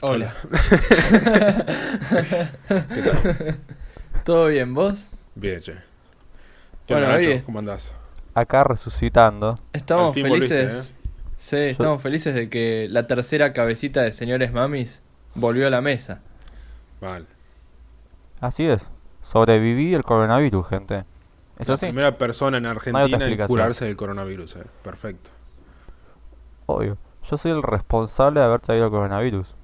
Hola. ¿Todo bien, vos? Bien, che. ¿Qué Bueno, hoy es- ¿Cómo andás? Acá resucitando. Estamos felices. volviste, Sí, estamos felices de que la tercera cabecita de señores mamis volvió a la mesa. Vale. Así es. Sobreviví el coronavirus, gente. ¿Es la así? primera persona en Argentina en explicación. curarse del coronavirus, eh. Perfecto. Obvio. Yo soy el responsable de haber traído el coronavirus.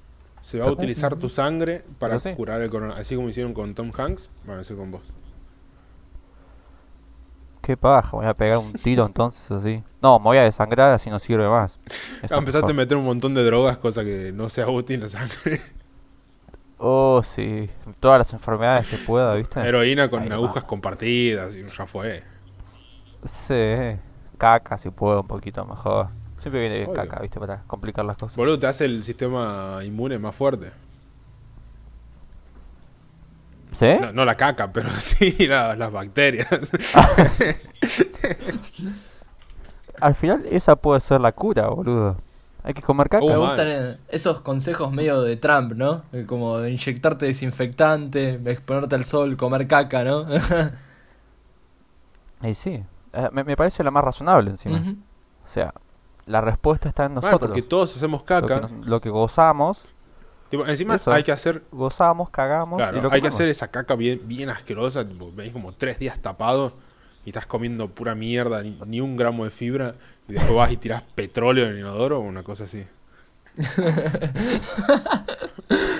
Se va a utilizar tu sangre para sí. curar el coronavirus. Así como hicieron con Tom Hanks, van a hacer con vos. Qué paja, voy a pegar un tiro entonces así. No, me voy a desangrar así no sirve más. Eso Ah, empezaste a meter un montón de drogas, cosa que no sea útil la sangre. Oh, sí. Todas las enfermedades que pueda, ¿viste? Heroína con Ahí agujas va. compartidas y ya fue. Sí. Caca si puedo un poquito mejor. Siempre viene bien Obvio. caca, ¿viste? Para complicar las cosas. Boludo, te hace el sistema inmune más fuerte. ¿Sí? No, no la caca, pero sí la- las bacterias. Al final esa puede ser la cura, boludo. Hay que comer caca. Oh, Me mal. gustan esos consejos medio de Trump, ¿no? Como de inyectarte desinfectante, exponerte al sol, comer caca, ¿no? Y sí. Eh, me, me parece la más razonable encima. O sea, la respuesta está en nosotros. porque todos hacemos lo, caca. que, nos- lo que gozamos, Tipo, encima Eso. hay que hacer gozamos, cagamos y Claro, lo hay que hacer esa caca bien, bien asquerosa, tipo, venís como tres días tapado y estás comiendo pura mierda, ni, ni un gramo de fibra, y después vas y tirás petróleo en el inodoro o una cosa así.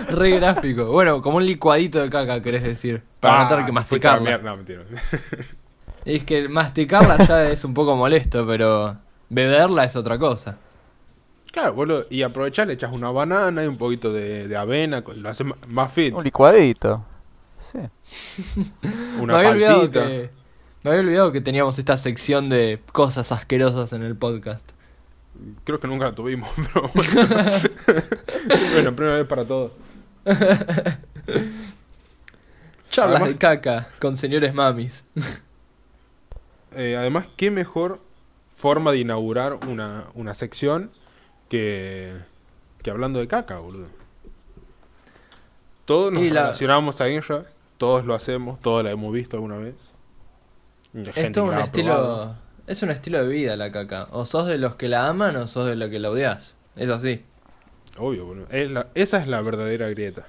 Re gráfico. Bueno, como un licuadito de caca, querés decir. Para no tener que Ah, a la masticarla. mierda. No, mentira. Es que masticarla ya es un poco molesto, pero beberla es otra cosa. claro, boludo, y aprovechar, le echas una banana y un poquito de, de avena, lo haces más fit, Un licuadito. Sí. una me había olvidado paltita. que me había olvidado que teníamos esta sección de cosas asquerosas en el podcast. Creo que nunca la tuvimos, pero bueno. bueno, primera vez para todo. Charlas Además- de caca con señores mamis. Eh, además, qué mejor forma de inaugurar una, una sección que, que hablando de caca, boludo. Todos nos Y la- relacionamos a ella, todos lo hacemos, todos la hemos visto alguna vez. Es todo un probado. estilo. Es un estilo de vida la caca. O sos de los que la aman o sos de los que la odias. Es así. Obvio, boludo. Es la- esa es la verdadera grieta.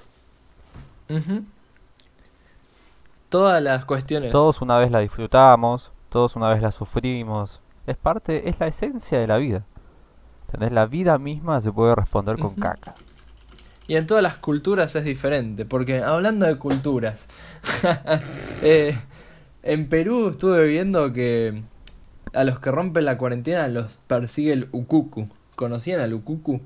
Todas las cuestiones. Todos una vez la disfrutamos, todos una vez la sufrimos. Es parte, es la esencia de la vida. ¿Entendés? La vida misma se puede responder con caca. Y en todas las culturas es diferente, porque hablando de culturas, eh, en Perú estuve viendo que a los que rompen la cuarentena los persigue el ukuku. ¿Conocían al ukuku?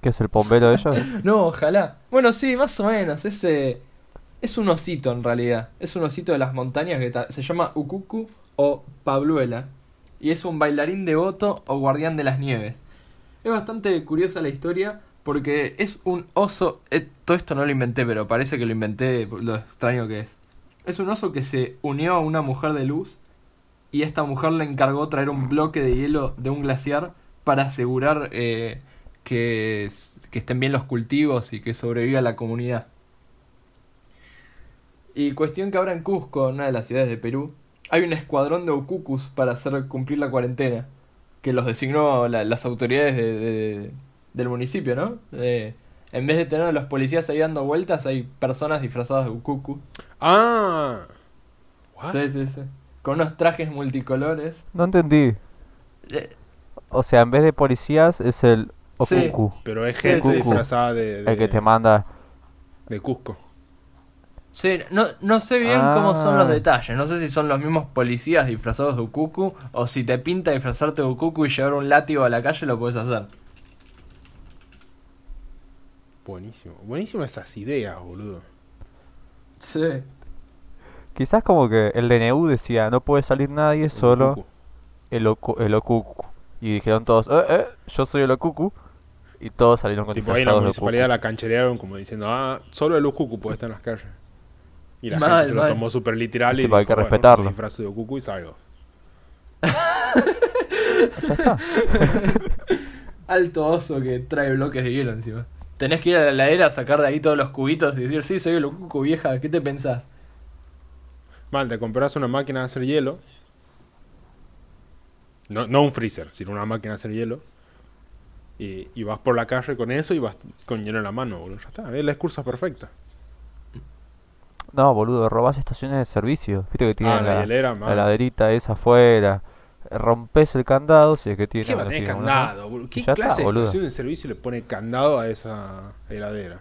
¿Qué es el bombero de ellos? No, ojalá. Bueno, sí, más o menos. Ese es un osito en realidad. Es un osito de las montañas que se llama ukuku o pabluela. Y es un bailarín devoto o guardián de las nieves. Es bastante curiosa la historia porque es un oso. eh, todo esto no lo inventé, pero parece que lo inventé lo extraño que es. Es un oso que se unió a una mujer de luz y esta mujer le encargó traer un bloque de hielo de un glaciar para asegurar eh, que, que estén bien los cultivos y que sobreviva la comunidad. Y cuestión que ahora en Cusco, una de las ciudades de Perú, hay un escuadrón de ukukus para hacer cumplir la cuarentena, que los designó la- las autoridades de- de- del municipio, ¿no? Eh, en vez de tener a los policías ahí dando vueltas, hay personas disfrazadas de ukuku. ¡Ah! ¿What? Sí, sí, sí. Con unos trajes multicolores. No entendí. Eh, O sea, en vez de policías es el Sí. Okuku, Pero es Sí, gente sí, sí. disfrazada de, de, el que te manda. de Cusco. Sí, no, no sé bien cómo son los Ah. detalles. No sé si son los mismos policías disfrazados de Ukuku o si te pinta disfrazarte de Ukuku y llevar un látigo a la calle lo puedes hacer. Buenísimo. Buenísimas esas ideas, boludo. Sí. Quizás como que el DNU decía, no puede salir nadie, solo el, oku- el Okuku. Y dijeron todos, eh, eh, yo soy el Okuku. Y todos salieron con Tipo ahí en la municipalidad Okuku. la cancherearon como diciendo, ah, solo el Ukuku puede estar en las calles. Y la Mal, gente se lo tomó súper literal y pero hay dijo, que bueno, respetarlo. me disfrazo de Ukuku y salgo. Alto oso que trae bloques de hielo encima. Tenés que ir a la heladera, sacar de ahí todos los cubitos y decir, sí, soy el cucu vieja, ¿qué te pensás? Mal, te compras una máquina de hacer hielo. No, no un freezer, sino una máquina de hacer hielo. Y, y vas por la calle con eso y vas con hielo en la mano, boludo. Ya está, es la excusa perfecta. No, boludo, robás estaciones de servicio. Viste que tienen Ah, la la, hielera, esa afuera. Rompes el candado, si es que tiene. ¿Qué va a tener candado, boludo? ¿Qué Ya clase está, de boludo. estación de servicio le pone candado a esa heladera?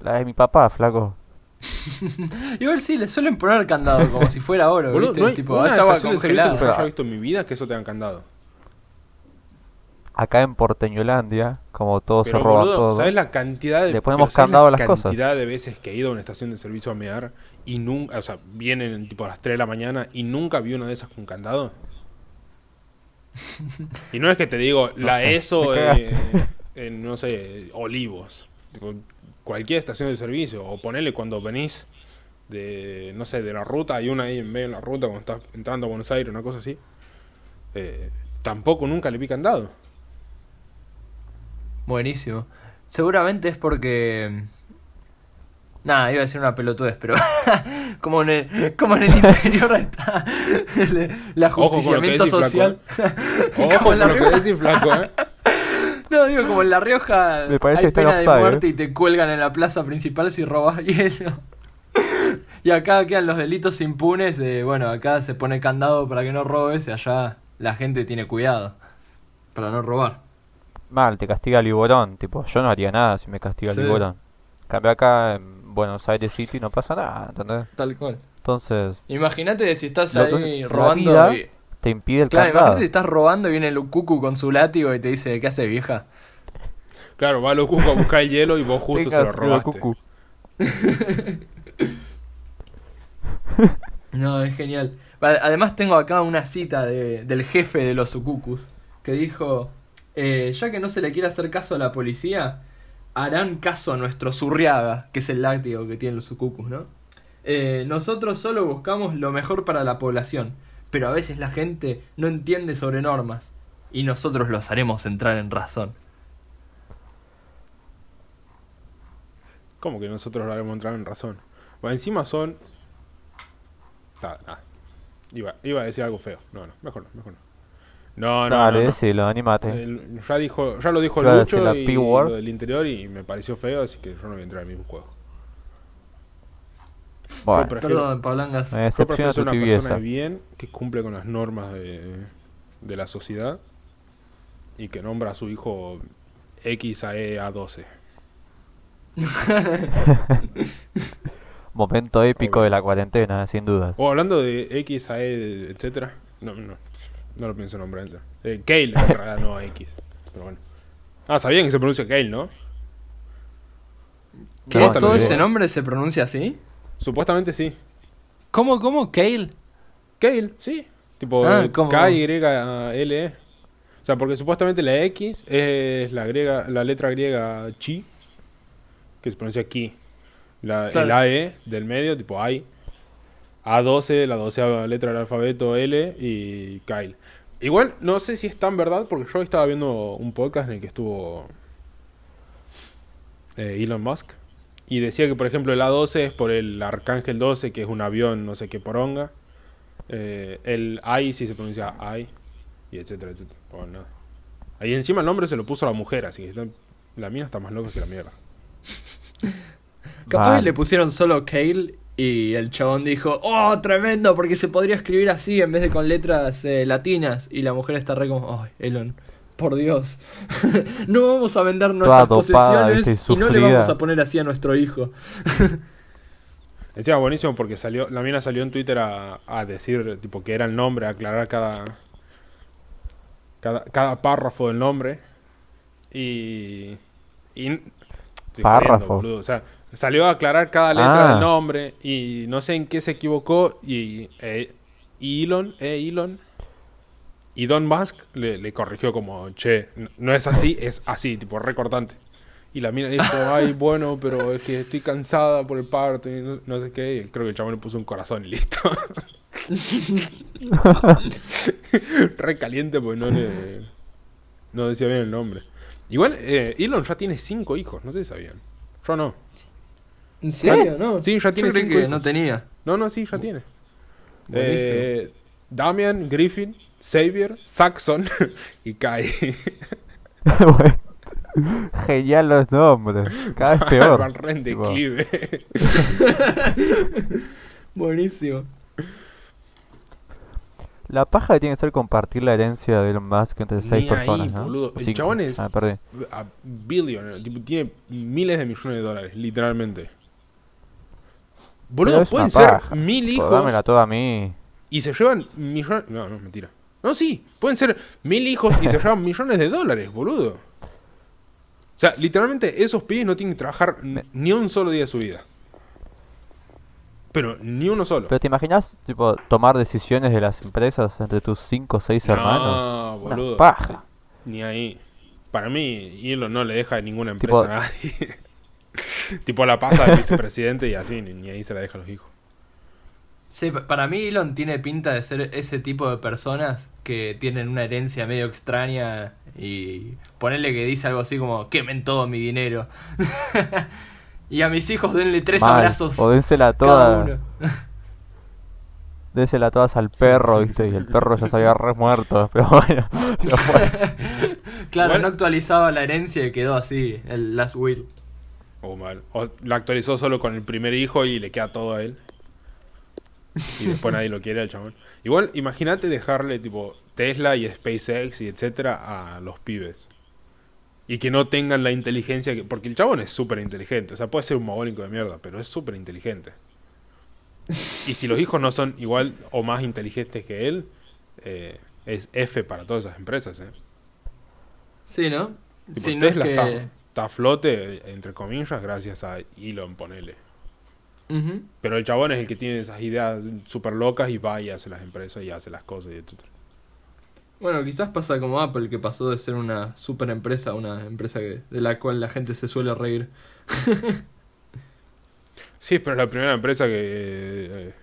La de mi papá, flaco. Igual sí, le suelen poner candado como si fuera oro, Boludo, ¿viste? no hay tipo, una estación de servicio que yo haya visto en mi vida que eso tenga candado. Acá en Porteñolandia, como todo Pero, se roba boludo, todo. ¿sabes la cantidad de Le ponemos pero ¿sabes candado a la las cosas? cantidad de veces que he ido a una estación de servicio a mear y nunca, o sea, vienen tipo a las 3 de la mañana y nunca vi una de esas con candado? Y no es que te digo la ESO eh, cagaste. en, no sé, Olivos. Cualquier estación de servicio. O ponele cuando venís de, no sé, de la ruta, hay una ahí en medio de la ruta cuando estás entrando a Buenos Aires, una cosa así. Eh, tampoco nunca le vi candado. Buenísimo. Seguramente es porque. Nada, iba a decir una pelotudez, pero. como, en el, como en el interior está el, el ajusticiamiento social. Ojo Como en la con lo que Rioja. decís, flaco, eh. No, digo, como en La Rioja Me parece hay que está en pena de muerte eh. y te cuelgan en la plaza principal si robas hielo. y acá quedan los delitos impunes. de, bueno, acá se pone candado para que no robes y allá la gente tiene cuidado para no robar. Mal, te castiga Liborón. Tipo, yo no haría nada si me castiga Sí. Liborón. Cambio acá en Buenos Aires City no pasa nada, ¿entendés? Tal cual. Entonces, Imagínate si estás ahí robando. vida y- te impide el Claro, imagínate si estás robando y viene el cucu con su látigo y te dice, ¿qué hace vieja? Claro, va a lo cuco a buscar el hielo y vos justo se lo robaste. cucu. No, es genial. Además tengo acá una cita de- del jefe de los Ucucus que dijo, eh, ya que no se le quiere hacer caso a la policía, harán caso a nuestro Zurriaga, que es el látigo que tienen los Ucucus, ¿no? Eh, nosotros solo buscamos lo mejor para la población, pero a veces la gente no entiende sobre normas y nosotros los haremos entrar en razón. ¿Cómo que nosotros lo haremos entrar en razón? Bueno, encima son. Iba, iba a decir algo feo. No, no, mejor no, mejor no. No, no, Dale, no, no. decilo, animate. El- ya, dijo, ya lo dijo Iba a decir Lucho la y P-word. lo del interior y me pareció feo, así que yo no voy a entrar en el mismo juego. Bueno, yo prefiero- Perdón, Pablangas. me Yo prefiero ser tu una persona tibieza. de bien que cumple con las normas de, de la sociedad y que nombra a su hijo X a E a 12. Momento épico de la cuarentena, sin dudas. O hablando de X a E, etcétera. No, no, no lo pienso nombrar. Eh, Kale, en realidad no X. Pero bueno. Ah, sabían que se pronuncia Kale, ¿no? ¿Qué? No, ¿Todo ese nombre se pronuncia así? Supuestamente sí. ¿Cómo, cómo? ¿Kale? Kale, sí. Tipo Ah. K-Y-L-E. O sea, porque supuestamente la X es la griega, la letra griega chi, que se pronuncia ki. La, Claro. El AE del medio, tipo AI. A12, la doceava letra del alfabeto L y Kyle. Igual no sé si es tan verdad, porque yo estaba viendo un podcast en el que estuvo eh, Elon Musk. Y decía que, por ejemplo, el A12 es por el Arcángel 12, que es un avión, no sé qué poronga. Eh, el AI sí se pronuncia AI, y etcétera, etcétera. Bueno, nada. Ahí encima el nombre se lo puso a la mujer, así que está- la mía está más loca que la mierda. Capaz le pusieron solo Kale y el chabón dijo, oh, tremendo, porque se podría escribir así en vez de con letras eh, latinas. Y la mujer está re como, ay, Elon, por Dios. no vamos a vender nuestras posesiones y no le vamos a poner así a nuestro hijo. Encima buenísimo porque salió, la mina salió en Twitter a, a decir tipo que era el nombre, a aclarar cada, cada, cada párrafo del nombre. Y. y estoy Párrafo. boludo. O sea, salió a aclarar cada letra Ah. del nombre. Y no sé en qué se equivocó. Y eh, Elon, eh, Elon. Y Don Musk le, le corrigió como, che, no- es así, es así, tipo recortante. Y la mina dijo, ay, bueno, pero es que estoy cansada por el parto y no, no sé qué. Y creo que el chabón le puso un corazón y listo. Re caliente porque no le, No decía bien el nombre. Igual, eh, Elon ya tiene cinco hijos, no sé si sabían. Yo no. ¿En serio? No. Sí, ya tiene Yo creí cinco que hijos. no tenía. No, no, sí, ya tiene. Eh, Damian, Griffin, Xavier, Saxon y Kai. Genial los nombres. Cada vez peor. Van declive. Buenísimo. La paja que tiene que ser compartir la herencia de Elon Musk entre Ni seis ahí, personas, ¿no? boludo. El Cinco. chabón es- Ah, perdí. A billionaire, tipo, tiene miles de millones de dólares, literalmente. Boludo, pueden ser paja. mil hijos dámela toda a mí. y se llevan millones. No, no, mentira. No, sí, pueden ser mil hijos y se llevan millones de dólares, boludo. O sea, literalmente esos pibes no tienen que trabajar ni un solo día de su vida. Pero ni uno solo. Pero te imaginas, tipo, tomar decisiones de las empresas entre tus cinco o seis hermanos. No, Una boludo. paja. Ni ahí. Para mí, Elon no le deja ninguna Tipo- empresa a nadie. tipo la pasa de vicepresidente y así, ni, ni ahí se la deja a los hijos. Sí, pa- para mí Elon tiene pinta de ser ese tipo de personas que tienen una herencia medio extraña y ponerle que dice algo así como quemen todo mi dinero. y a mis hijos denle tres Mal. abrazos O dénsela toda. Désela todas al perro, ¿viste? Y el perro ya se había re muerto. Pero bueno, claro, no actualizaba la herencia y quedó así, el last will. O mal. O la actualizó solo con el primer hijo y le queda todo a él. Y después nadie lo quiere al chabón. Igual, imagínate dejarle tipo Tesla y SpaceX y etcétera a los pibes. Y que no tengan la inteligencia que. Porque el chabón es súper inteligente. O sea, puede ser un mogólico de mierda, pero es súper inteligente. Y si los hijos no son igual o más inteligentes que él, eh, es F para todas esas empresas, ¿eh? Sí, ¿no? Tipo, no es Tesla que- está, está a flote, entre comillas, gracias a Elon, ponele. Pero el chabón es el que tiene esas ideas súper locas y va y hace las empresas y hace las cosas y etc. Bueno, quizás pasa como Apple, que pasó de ser una super empresa a una empresa que- de la cual la gente se suele reír. Sí, pero es la primera empresa que eh,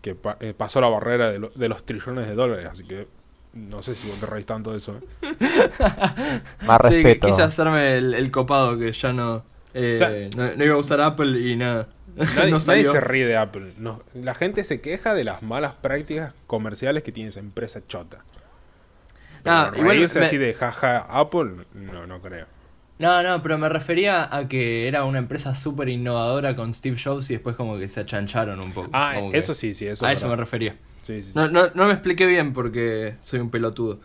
que pa- eh, pasó la barrera de, lo- de los trillones de dólares, así que no sé si vos te reís tanto de eso. ¿eh? Más Sí, que respeto. quise hacerme el, el copado que ya no, eh, O sea- no, no iba a usar Apple y nada. Nadie, no nadie se ríe de Apple. No, la gente se queja de las malas prácticas comerciales que tiene esa empresa chota. Pero Ah, igual reírse me- así de jaja Apple, no, no creo. No, no, pero me refería a que era una empresa súper innovadora con Steve Jobs y después como que se achancharon un poco. Ah, que- eso sí, sí, eso. a es eso me refería. Sí, sí, sí. No, no, no me expliqué bien porque soy un pelotudo.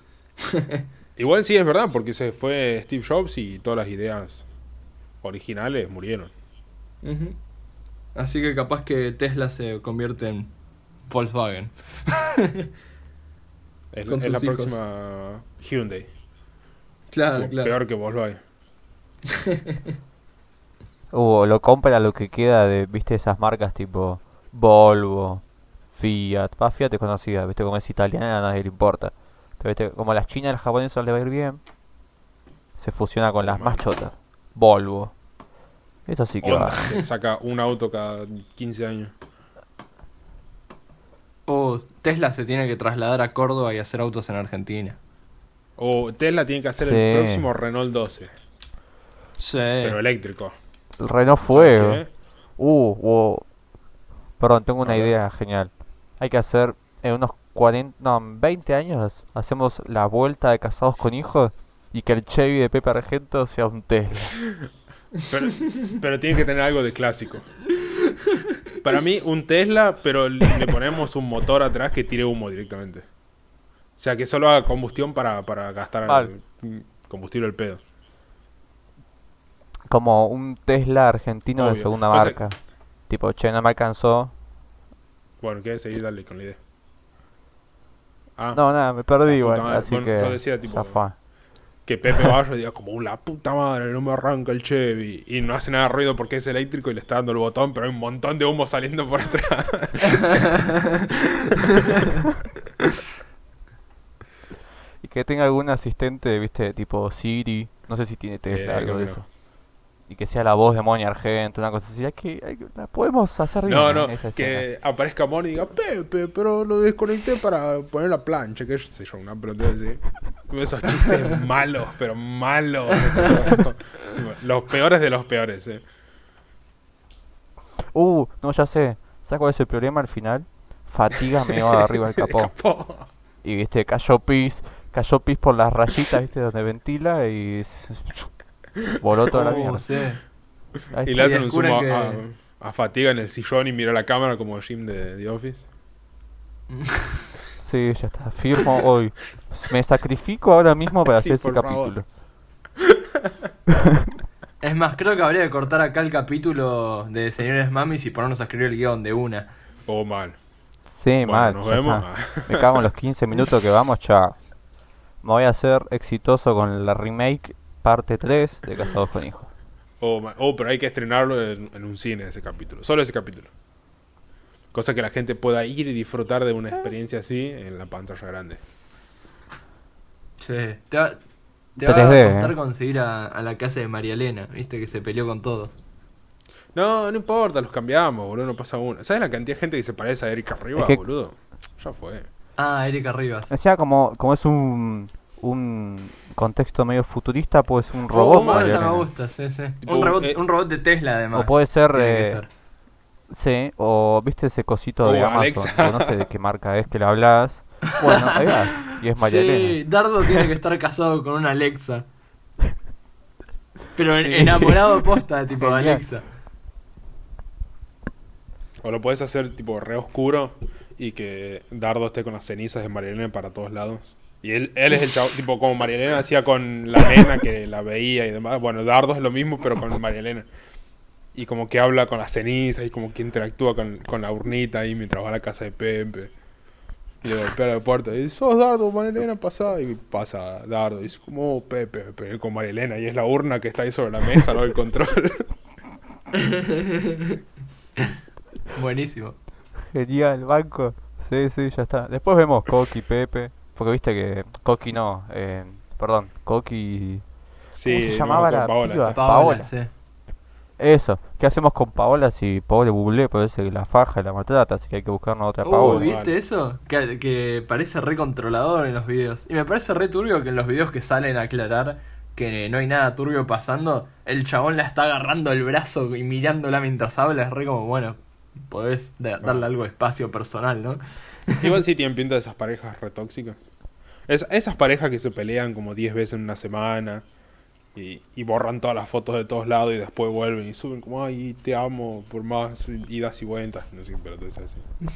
Igual sí es verdad, porque se fue Steve Jobs y todas las ideas originales murieron. Así que capaz que Tesla se convierte en Volkswagen. Es, Con es la hijos. próxima Hyundai. Claro, O claro. Peor que Volkswagen. Uh, lo compra lo que queda de, viste, esas marcas tipo Volvo, Fiat. Va, Fiat es conocida, viste, como es italiana, a nadie le importa. Pero viste, como a las chinas y a las japonesas le va a ir bien, se fusiona con las más chotas. Volvo. Eso sí que Honda, va. saca un auto cada 15 años. O Tesla se tiene que trasladar a Córdoba y hacer autos en Argentina. O Tesla tiene que hacer Sí. el próximo Renault 12, Sí. pero eléctrico. El Renault ¿Sabes Fuego. Uh, wow. Perdón, tengo una idea genial. Hay que hacer en unos 40, no, en 20 años hacemos la vuelta de casados con hijos y que el Chevy de Pepe Argento sea un Tesla. Pero, pero tiene que tener algo de clásico. Para mí, un Tesla, pero le ponemos un motor atrás que tire humo directamente. O sea, que solo haga combustión para, para gastar Mal. el- combustible al pedo. Como un Tesla argentino de segunda marca. Tipo, che, no me alcanzó. Bueno, ¿quieres seguir? Dale con la idea. Ah, No, nada, me perdí igual. madre. Así Bueno, que yo decía, tipo, que Pepe Barrio diga como la puta madre, no me arranca el Chevy. Y no hace nada de ruido porque es eléctrico y le está dando el botón, pero hay un montón de humo saliendo por atrás. Y que tenga algún asistente, viste, tipo Siri. No sé si tiene Tesla, Eh, algo de eso. Y que sea la voz de Moni Argento, una cosa así. Hay que, hay que- la podemos hacer bien No, ¿eh? no, esa escena. que aparezca Moni y diga, Pepe, pero lo desconecté para poner la plancha, que sé yo, una pelota así. Esos chistes malos, pero malos. los peores de los peores, eh. Uh, no, ya sé. ¿Sabes cuál es el problema al final? Fatiga me va arriba del capó. Capó. Y viste, cayó pis, cayó pis por las rayitas, viste, donde ventila y voló toda la Oh, mierda. sí. Y le hacen un zoom que- a, a Fatiga en el sillón y mira la cámara como Jim de The Office. Sí, ya está. Firmo hoy. Me sacrifico ahora mismo para Sí, hacer ese capítulo. Es más, creo que habría que cortar acá el capítulo de Señores Mamis y ponernos a escribir el guion de una. Oh, mal. Sí, Bueno, mal. nos vemos. está. Me cago en los 15 minutos que vamos, chao. Me voy a hacer exitoso con la remake parte 3 de Casados con Hijos. Oh, oh, pero hay que estrenarlo en, en un cine ese capítulo. Solo ese capítulo. Cosa que la gente pueda ir y disfrutar de una experiencia así en la pantalla grande. Sí. Te va, te va 3D, a costar eh. conseguir a, a la casa de María Elena, viste que se peleó con todos. No, no importa, los cambiamos, boludo, no pasa uno. ¿Sabes la cantidad de gente que se parece a Erika Rivas, Es que- boludo? Ya fue. Ah, Erika Rivas. O sea, como, como es un, un contexto medio futurista, puede ser un robot. Oh, esa me gusta, sí, sí. Tipo, Un robot, eh, un robot de Tesla, además. O puede ser, eh, ser. Sí, o viste ese cosito de Oh, Amazon, no sé de qué marca es que le hablas. Bueno, ahí va, y es María Sí, Elena. Dardo tiene que estar casado con una Alexa. Pero Sí. enamorado posta, tipo de. Alexa. O lo puedes hacer tipo re oscuro y que Dardo esté con las cenizas de Marielena para todos lados. Y él, él es el chavo, tipo como Marielena hacía con la nena que la veía y demás. Bueno, Dardo es lo mismo, pero con Marielena. Y como que habla con las cenizas y como que interactúa con, con la urnita ahí mientras va a la casa de Pepe. Y le golpea la puerta y dice, sos Dardo, Marielena, pasa. Y pasa Dardo y dice, como "Oh, Pepe, Pepe, con Marielena. Y es la urna que está ahí sobre la mesa, no el control. Buenísimo. Genial, banco. Sí, sí, ya está. Después vemos Coqui, Pepe. Porque viste que. Coqui no, eh, perdón, Coqui. Sí, ¿Cómo se llamaba la Paola piba? Paola, Paola. sí. Eso, ¿qué hacemos con Paola si pobre Bublé parece que la faja y la maltrata? Así que hay que buscarnos otra Uh, Paola. ¿viste Vale. eso? Que, que parece re controlador en los videos. Y me parece re turbio que en los videos que salen a aclarar que no hay nada turbio pasando, el chabón la está agarrando el brazo y mirándola mientras habla. Es re como, bueno, podés da- darle algo de espacio personal, ¿no? Igual sí tienen pinta de esas parejas retóxicas. Es, esas parejas que se pelean como 10 veces en una semana y, y borran todas las fotos de todos lados y después vuelven y suben como, ay, te amo por más idas y vueltas. No sé, pero así.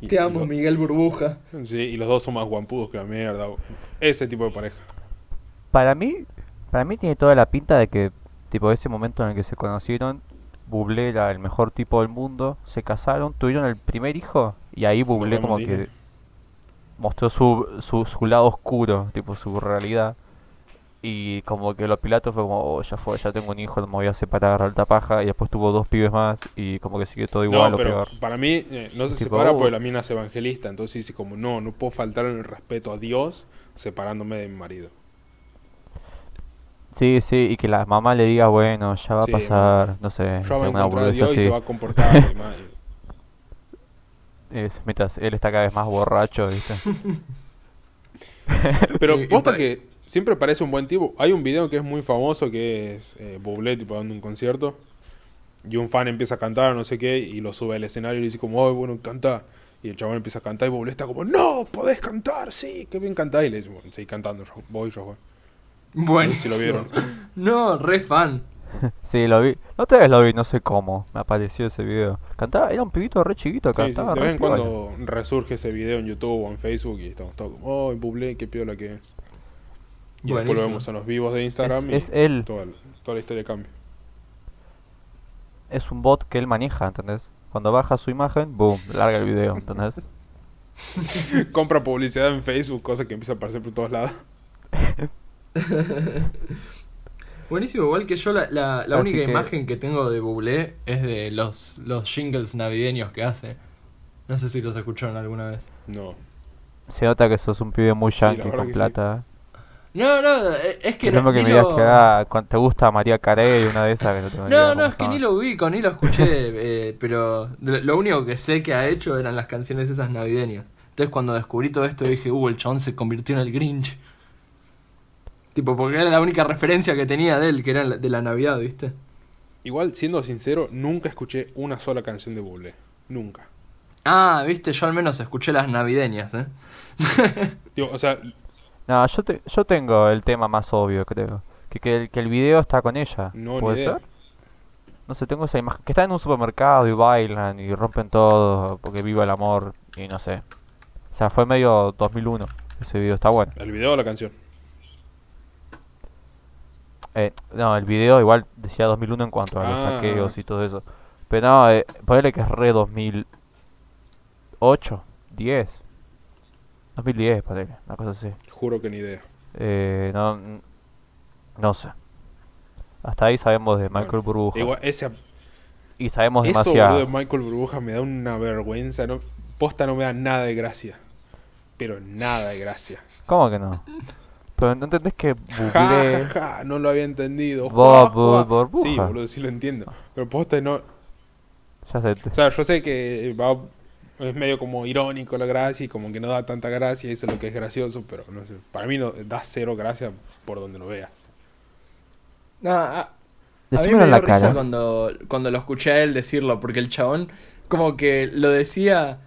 Y- y lo- Miguel Burbuja. Sí, y los dos son más guampudos que la mierda. Ese tipo de pareja. Para mí, para mí tiene toda la pinta de que, tipo, ese momento en el que se conocieron, Bublé era el mejor tipo del mundo, se casaron, tuvieron el primer hijo, y ahí Bublé como que mostró su, su, su lado oscuro, tipo su realidad. Y como que los pilatos fue como, oh, ya fue, ya tengo un hijo, no me voy a separar alta paja. Y después tuvo dos pibes más y como que sigue todo igual No, o pero peor. para mí eh, no se Tipo, separa oh. porque la mina es evangelista. Entonces dice como, no, no puedo faltar en el respeto a Dios separándome de mi marido. Sí, sí, y que la mamá le diga, bueno, ya va a pasar, no sé, Ya va a encontrar a Dios y se va a comportar. Es, mientras él está cada vez más borracho, ¿viste? Pero posta que siempre parece un buen tipo. Hay un video que es muy famoso que es eh, Bublé tipo dando un concierto y un fan empieza a cantar o no sé qué y lo sube al escenario y le dice como, oh, bueno, canta. Y el chabón empieza a cantar y Bublé está como, no, podés cantar, sí, qué bien cantás. Y le dice, bueno, seguí cantando, yo voy, yo voy. Bueno, si lo vieron. No, re fan. Sí, lo vi. La otra vez lo vi, no sé cómo. Me apareció ese video. Cantaba, era un pibito re chiquito, Sí, sí, cantaba de vez en piola. cuando resurge ese video en YouTube o en Facebook y estamos todos como, oh, Bublé, qué piola que es. Y después lo Buenísimo. vemos en los vivos de Instagram Es, es y él, toda, toda la historia cambia. es un bot que él maneja, ¿entendés? Cuando baja su imagen, boom, larga el video, ¿entendés? Compra publicidad en Facebook, cosa que empieza a aparecer por todos lados. Buenísimo, igual que yo la, la, única que- imagen que tengo de Bublé es de los, los jingles navideños que hace. No sé si los escucharon alguna vez. No. Se nota que sos un pibe muy yankee con sí. plata. No, no, eh, es que no, no, que ni me digas lo- que ah, te gusta María Carey, una de esas que no idea No, no, es que ni lo ubico, ni lo escuché, eh, pero lo único que sé que ha hecho eran las canciones esas navideñas. Entonces cuando descubrí todo esto dije, uh, el chabón se convirtió en el Grinch. Tipo, porque era la única referencia que tenía de él, que era la- de la Navidad, ¿viste? Igual, siendo sincero, nunca escuché una sola canción de Buble. Nunca. Ah, viste, yo al menos escuché las navideñas, ¿eh? Digo, o sea, No, yo, te- yo tengo el tema más obvio, creo. Que, que, el, que el video está con ella. no, ni ¿Puede idea. ser? No sé, tengo esa imagen. Que están en un supermercado y bailan y rompen todo porque viva el amor y no sé. O sea, fue medio 2001. Ese video está bueno. ¿El video o la canción? Eh, no, el video igual decía 2001 en cuanto a los Ah. saqueos y todo eso. Pero no, eh, ponele que es re 2008, 10. 2010, ponele, una cosa así. Juro que ni idea. Eh, no, no sé. Hasta ahí sabemos de Michael Bueno, Burbuja. Igual, ese, Y sabemos eso, demasiado. de Michael Burbuja me da una vergüenza. No, posta no me da nada de gracia. Pero nada de gracia. ¿Cómo que no? Pero no entendés que Ja, ja, ja, no lo había entendido. Bob. Burbuja. Sí, boludo, sí lo entiendo. Pero posta no. Ya sé. te- O sea, yo sé que va, es medio como irónico la gracia y como que no da tanta gracia y eso es lo que es gracioso, pero no sé. Para mí no da cero gracia por donde lo veas. No, a, a mí me dio la risa cara. cuando, cuando lo escuché a él decirlo, porque el chabón como que lo decía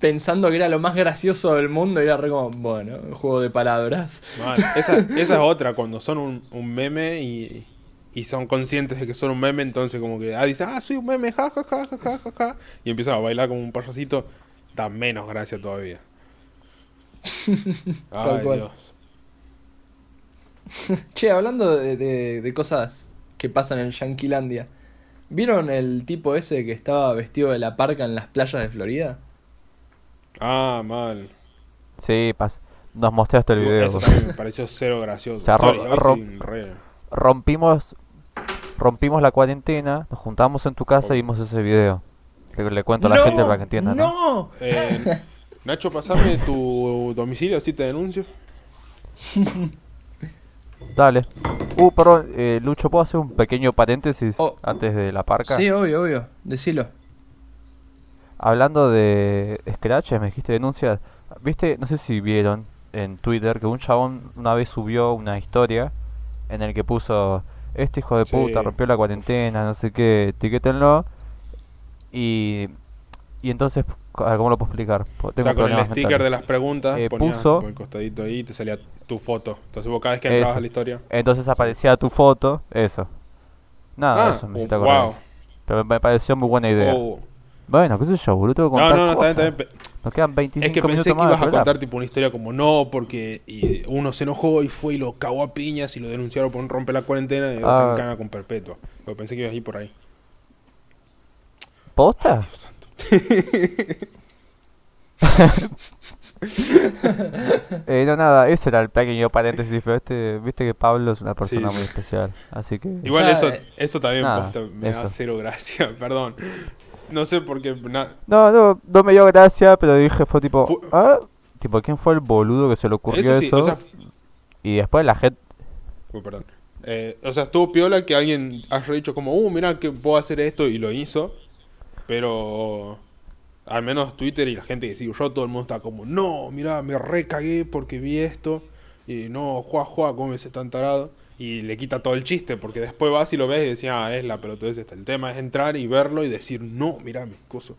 pensando que era lo más gracioso del mundo y era re como, bueno, un juego de palabras. Esa, esa es otra, cuando son un, un meme y, y son conscientes de que son un meme, entonces como que ah, dicen, ah, soy un meme, ja, ja, ja, ja, ja, ja, ja", y empiezan a bailar como un payasito, da menos gracia todavía. Ay, cual. Dios. Che, hablando de, de- de cosas que pasan en Yanquilandia, ¿vieron el tipo ese que estaba vestido de la parca en las playas de Florida? Ah, mal. Sí, pas- nos mostraste el video. Eso también me pareció cero gracioso. O sea, Sorry, ro- hoy ro- sí, re- Rompimos rompimos la cuarentena, nos juntamos en tu casa y vimos ese video. Le, le cuento a la gente para que entienda, ¿no? ¡No! Eh, Nacho, pasame tu domicilio, así te denuncio. Dale. Uh, perdón, eh, Lucho, ¿puedo hacer un pequeño paréntesis Oh. antes de la parca? Sí, obvio, obvio, decilo. Hablando de scratches, me dijiste denuncias. Viste, no sé si vieron en Twitter que un chabón una vez subió una historia en el que puso este hijo de Sí. puta rompió la cuarentena, no sé qué, etiquétenlo. Y, y entonces, ¿cómo lo puedo explicar? Po- O Tengo sea, con el sticker mentales. de las preguntas, Eh, ponías puso- tipo, el costadito ahí y te salía tu foto. Entonces vos cada vez que entrabas Eso. a la historia... Entonces aparecía tu foto, eso. Nada, Ah, eso me oh, wow. Pero me pareció muy buena idea. Oh. Bueno, qué sé yo, boludo, tengo que No, contar no, no, cosas. bien, está bien. Nos quedan 25 Es que pensé que ibas a contar tipo una historia como no, porque y uno se enojó y fue y lo cagó a piñas y lo denunciaron por un rompe la cuarentena y Ah. en cana con perpetua. Pero pensé que ibas a ir por ahí. ¿Posta? Dios santo. Eh, no, nada, ese era el pequeño paréntesis, pero este, viste que Pablo es una persona Sí. muy especial, así que... Igual O sea, eso, eh, eso también nada, posta, me da eso. cero gracia, perdón. No sé por qué. na- No, no, no me dio gracia, pero dije, fue tipo, Fu- ¿ah? Tipo, ¿quién fue el boludo que se le ocurrió eso eso? sí, o sea, Y después la gente... Uy, perdón. Eh, o sea, estuvo piola que alguien haya dicho como, uh, mira que puedo hacer esto y lo hizo. Pero al menos Twitter y la gente que sigo yo, todo el mundo está como, no, mira, me recagué porque vi esto. Y no, juá, juá, cómo ese tan tarado. Y le quita todo el chiste, porque después vas y lo ves y decís, ah, es la pelotudez esta. El tema es entrar y verlo y decir, no, mira mi coso.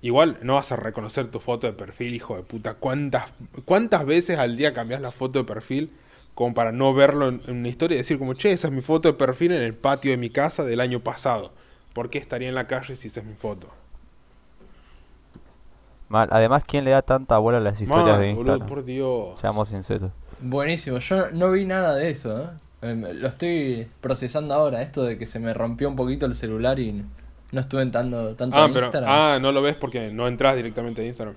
Igual no vas a reconocer tu foto de perfil, hijo de puta. ¿Cuántas, cuántas veces al día cambias la foto de perfil como para no verlo en, en una historia y decir como, che, esa es mi foto de perfil en el patio de mi casa del año pasado? ¿Por qué estaría en la calle si esa es mi foto? Mal. Además, ¿quién le da tanta bola a las historias de boludo, Instagram? por Dios. Seamos sinceros. Buenísimo, yo no vi nada de eso, ¿eh? Em, Lo estoy procesando ahora, esto de que se me rompió un poquito el celular y no estuve entrando tanto Ah, en pero Instagram. ah, no lo ves porque no entras directamente a Instagram.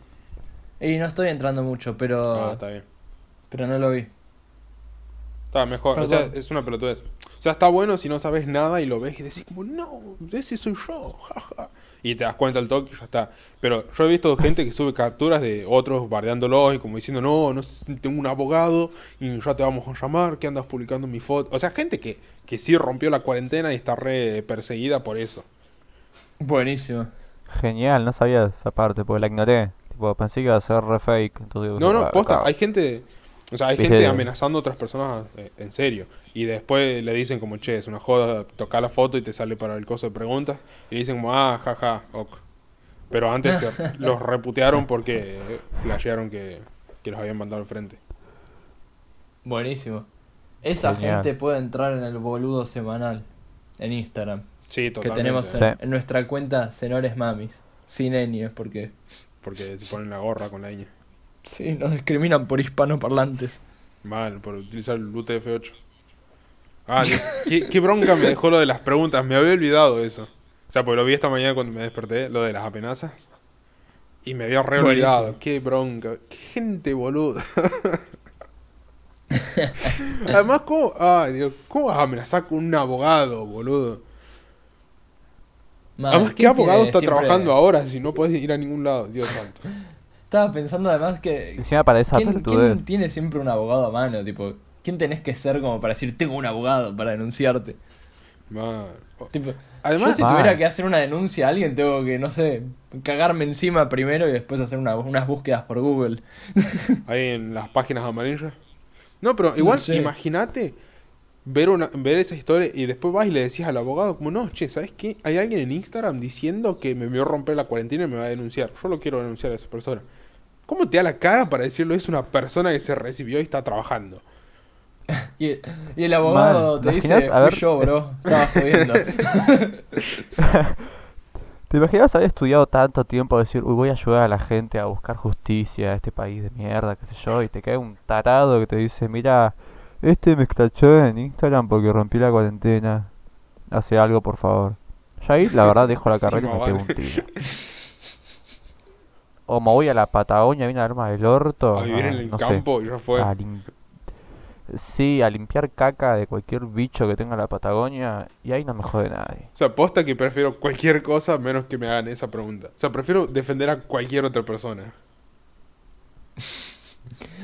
Y no estoy entrando mucho, pero Ah, está bien. pero no lo vi. Está mejor, o sea, Perdón. es una pelotudez. O sea, está bueno si no sabes nada y lo ves y decís como, no, ese soy yo, jaja. Y te das cuenta al toque y ya está. Pero yo he visto gente que sube capturas de otros bardeándolos y como diciendo, no, no tengo un abogado y ya te vamos a llamar, que andas publicando mi foto. O sea, gente que, que sí rompió la cuarentena y está re perseguida por eso. Buenísimo. Genial, no sabía esa parte, porque la ignoré. Tipo, pensé que iba a ser re fake. Entonces No, no, "Ah, posta, acá". hay gente, o sea, hay Viste- gente amenazando a otras personas eh, en serio. Y después le dicen como, che, es una joda, toca la foto y te sale para el coso de preguntas. Y dicen como, ah, jaja, ok. Pero antes te- los reputearon porque flashearon que, que los habían mandado al frente. Buenísimo. Esa Genial. gente puede entrar en el boludo semanal en Instagram. Sí, Que totalmente. tenemos Sí. en, nuestra cuenta Senores Mamis. Sin ñes, porque Porque se ponen la gorra con la ñ. Sí, nos discriminan por hispanoparlantes. Mal, por utilizar el UTF-8. Ah, qué, bronca me dejó lo de las preguntas. Me había olvidado eso. O sea, porque lo vi esta mañana cuando me desperté, lo de las amenazas. Y me había re olvidado. Qué bronca. Qué gente boluda. Además, ¿cómo, ay, Dios, ¿cómo vas a amenazar con un abogado, boludo? Man, Además, ¿qué ¿quién abogado está siempre- trabajando ahora si no puedes ir a ningún lado? Dios santo. Estaba pensando además que. Encima para esa ¿quién, quién tiene siempre un abogado a mano? Tipo, ¿quién tenés que ser como para decir tengo un abogado para denunciarte? Man. Tipo, Además, yo si tuviera que hacer una denuncia a alguien, tengo que, no sé, cagarme encima primero y después hacer una- unas búsquedas por Google. ahí en las páginas amarillas. No, pero igual, Sí. imagínate ver una ver esa historia y después vas y le decís al abogado como, no, che, ¿sabes qué? Hay alguien en Instagram diciendo que me vio romper la cuarentena y me va a denunciar. Yo lo quiero denunciar a esa persona. ¿Cómo te da la cara para decirlo? Es una persona que se recibió y está trabajando. Y, y el abogado Man, te dice, imaginás? A fui ver, yo, bro, estaba jodiendo. ¿Te imaginas haber estudiado tanto tiempo a decir, uy, voy a ayudar a la gente a buscar justicia a este país de mierda, qué sé yo, y te cae un tarado que te dice, mira, este me escrachó en Instagram porque rompí la cuarentena, hace algo por favor. Ya ahí, la verdad, dejo la Sí, carrera y me pego un tiro. O me voy a la Patagonia, viene a arma del orto. a vivir en el no sé, campo y ya fue. a lim- Sí, a limpiar caca de cualquier bicho que tenga la Patagonia y ahí no me jode nadie. O sea, posta que prefiero cualquier cosa menos que me hagan esa pregunta. O sea, prefiero defender a cualquier otra persona.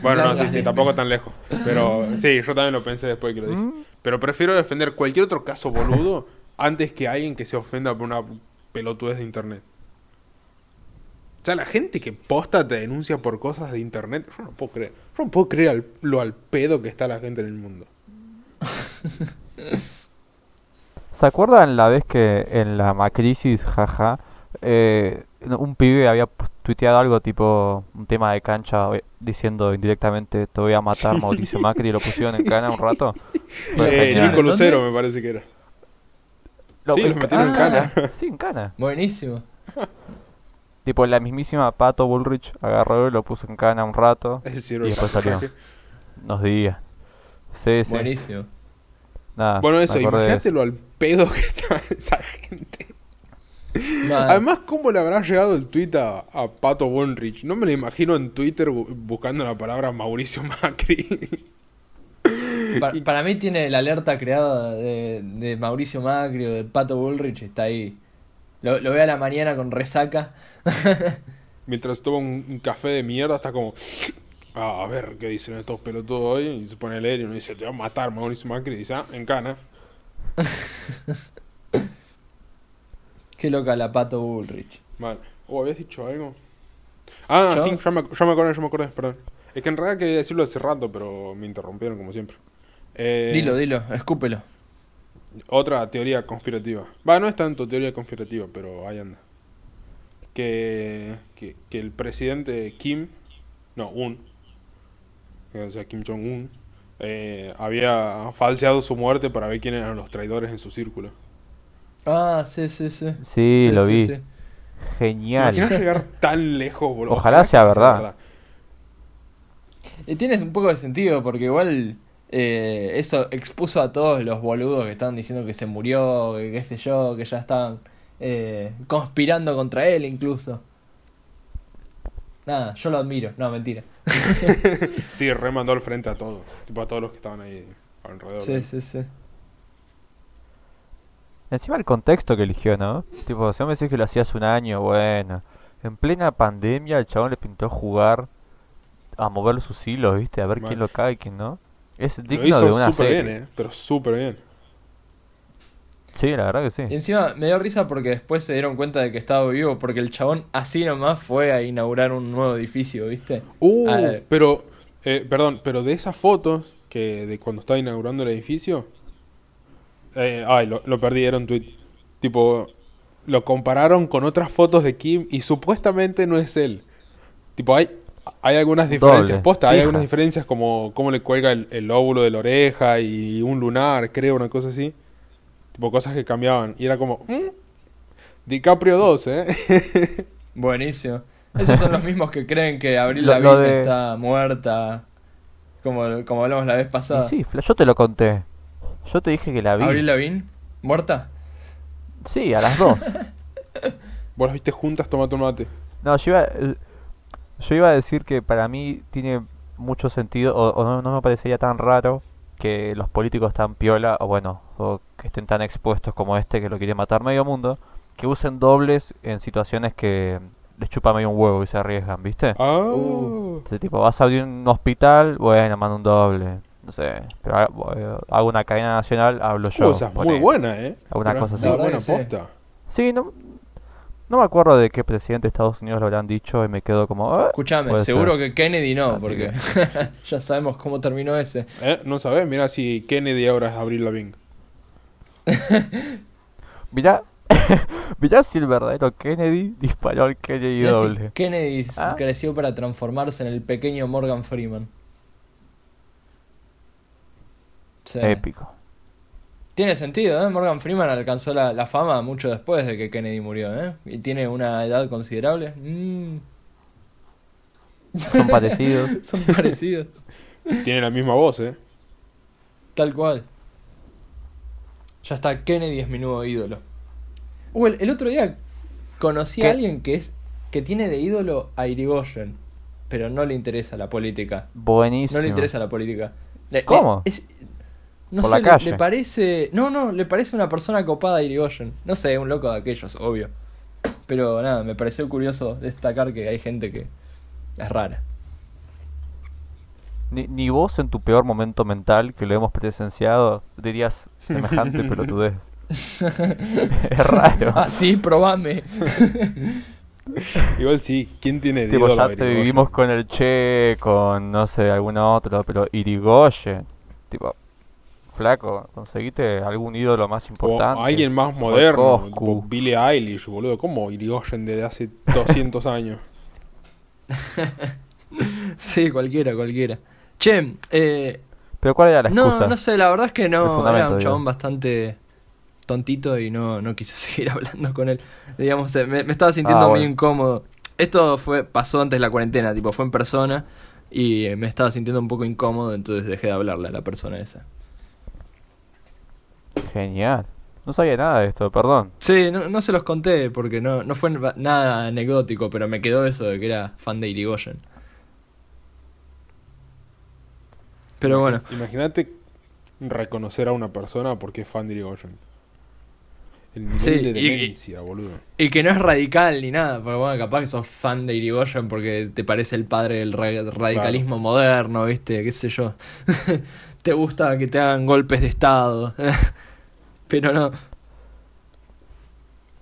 Bueno, no, sí, sí, tampoco tan lejos. Pero sí, yo también lo pensé después que lo dije. Mm, Pero prefiero defender cualquier otro caso boludo antes que alguien que se ofenda por una pelotudez de internet. O sea, la gente que posta te denuncia por cosas de internet, yo no puedo creer. Yo no puedo creer al- lo al pedo que está la gente en el mundo. ¿Se acuerdan la vez que en la Macrisis, jaja, eh, un pibe había tuiteado algo tipo un tema de cancha eh, diciendo indirectamente te voy a matar Mauricio Macri y lo pusieron en cana un rato? Eh. Lucero me parece que era. Lo- sí, en los metieron en ah. cana. Sí, en cana. Buenísimo. Tipo la mismísima Pato Bullrich agarró y lo puso en cana un rato, Es decir, Y después salió. unos días. Sí, sí. Buenísimo. Nada, Bueno, eso, acordé de imagínate eso. lo al pedo que está esa gente. Man, Además, ¿cómo le habrá llegado el tweet a, a Pato Bullrich? No me lo imagino en Twitter bu- buscando la palabra Mauricio Macri. pa- para mí tiene la alerta creada de, de Mauricio Macri o de Pato Bullrich, está ahí. Lo, lo ve a la mañana con resaca. Mientras toma un, un café de mierda, está como... "Ah, a ver qué dicen estos pelotudos hoy. Y se pone a leer y uno dice, te va a matar Mauricio Macri. Y dice, ah, en cana. Qué loca la Pato Bullrich. Vale. ¿O habías dicho algo? Ah, ¿Yo? sí, ya me, ya me acordé, ya me acordé, perdón. Es que en realidad quería decirlo hace rato, pero me interrumpieron como siempre. Eh, Dilo, dilo, escúpelo. Otra teoría conspirativa. Va, no es tanto teoría conspirativa, pero ahí anda. Que, que, que el presidente Kim, no, Un, o sea, Kim Jong-un, eh, había falseado su muerte para ver quiénes eran los traidores en su círculo. Ah, sí, sí, sí. Sí, lo sí, vi. sí. ¿Te Genial. imaginas llegar tan lejos, boludo? Ojalá sea verdad. Y tienes un poco de sentido porque igual eh, eso expuso a todos los boludos que estaban diciendo que se murió, que qué sé yo, que ya estaban eh, conspirando contra él incluso. Nada, yo lo admiro, no, mentira. Sí, remandó al frente a todos, tipo a todos los que estaban ahí. alrededor. de Sí, sí, sí. Encima el contexto que eligió, ¿no? Tipo, si vos me decís que lo hacía hace un año, bueno. En plena pandemia el chabón le pintó jugar a mover sus hilos, ¿viste? A ver quién lo cae y quién no. Es Lo digno hizo de una súper serie. bien, eh. Pero súper bien. Sí, la verdad que Y sí. encima me dio risa porque después se dieron cuenta de que estaba vivo, porque el chabón así nomás fue a inaugurar un nuevo edificio, ¿viste? Uh, A ver. pero, eh, perdón, pero de esas fotos que de cuando estaba inaugurando el edificio, eh, ay, lo, lo perdí, era un tweet. Tipo, lo compararon con otras fotos de Kim y supuestamente no es él. Tipo, hay, hay algunas diferencias, Doble, posta, hay fija. algunas diferencias como cómo le cuelga el, el óvulo de la oreja y un lunar, creo, una cosa así. Tipo, cosas que cambiaban. Y era como, "Mm, DiCaprio 2, ¿eh? Buenísimo. Esos son los mismos que creen que Abril Lavigne de- está muerta, como, como hablamos la vez Y pasada. sí, yo te lo conté. Yo te dije que la vi. ¿Abril Lavigne? ¿Muerta? Sí, a las dos. Vos las viste juntas, tomate un mate. No, yo iba, eh, yo iba a decir que para mí tiene mucho sentido, o, o no, no me parecería tan raro que los políticos tan piola, o bueno, o que estén tan expuestos como este que lo quiere matar medio mundo, que usen dobles en situaciones que les chupa medio un huevo y se arriesgan, ¿viste? Ah. Uh. Tipo, vas a abrir un hospital, bueno, mando un doble, no sé, pero eh, hago una cadena nacional, hablo yo. Uh, esa es muy buena, ¿eh? Alguna Pero cosa así. Muy buena posta. Sí, no, no me acuerdo de qué presidente de Estados Unidos lo habrán dicho y me quedo como... "Ah". Escuchame, Puede seguro ser. que Kennedy no, Así porque ya sabemos cómo terminó ese. ¿Eh? ¿No sabes? Mira si Kennedy ahora es Abril Lavigne. Mirá, mirá si el verdadero Kennedy disparó al Kennedy Mirá si doble. Kennedy Ah. creció para transformarse en el pequeño Morgan Freeman. Sí. Épico. Tiene sentido, ¿eh? Morgan Freeman alcanzó la, la fama mucho después de que Kennedy murió, ¿eh? Y tiene una edad considerable. Mm, Son parecidos. son parecidos. Tiene la misma voz, ¿eh? Tal cual. Ya está, Kennedy es mi nuevo ídolo. Uh, el, el otro día conocí ¿Qué? a alguien que es que tiene de ídolo a Irigoyen, pero no le interesa la política. Buenísimo. No le interesa la política. Le- ¿Cómo? le- es- no Por sé, la le- calle. Le, parece. No, no, le parece una persona copada a Irigoyen. No sé, un loco de aquellos, obvio. Pero nada, me pareció curioso destacar que hay gente que es rara. Ni, ni vos en tu peor momento mental, que lo hemos presenciado, dirías semejante pelotudez. es raro. Ah, sí, probame. Igual sí, ¿quién tiene Tipo, ya te vivimos con el Che, con no sé, alguno otro, pero Irigoyen, tipo, flaco, conseguiste algún ídolo más O importante. alguien más moderno, tipo Billie Eilish, boludo. ¿Cómo Irigoyen desde hace 200 años? sí, cualquiera, cualquiera. Che, eh, Pero ¿cuál era la no, excusa? no sé, la verdad es que no, era un digo. chabón bastante tontito y no, no quise seguir hablando con él. Digamos, eh, me, me estaba sintiendo Ah, muy incómodo. Esto fue pasó antes de la cuarentena, tipo, fue en persona y eh, me estaba sintiendo un poco incómodo, entonces dejé de hablarle a la persona esa. Genial. No sabía nada de esto, perdón. Sí, no, no se los conté porque no, no fue na- nada anecdótico, pero me quedó eso de que era fan de Irigoyen. Pero bueno, Imagínate reconocer a una persona porque es fan de Irigoyen. El nivel Sí, de y- demencia, boludo. y que no es radical ni nada, porque bueno, capaz que sos fan de Irigoyen porque te parece el padre del ra- radicalismo moderno, ¿viste? ¿Qué sé yo? te gusta que te hagan golpes de estado. pero no.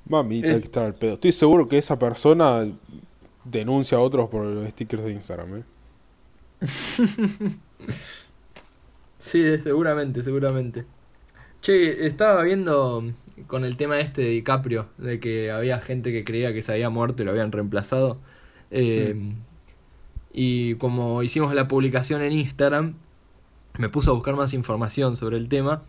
Mamita, Eh. hay que estar al pedo. Estoy seguro que esa persona denuncia a otros por los stickers de Instagram, ¿eh? Sí, seguramente, seguramente. Che, estaba viendo con el tema este de DiCaprio, de que había gente que creía que se había muerto y lo habían reemplazado. Eh, Y como hicimos la publicación en Instagram, me puse a buscar más información sobre el tema.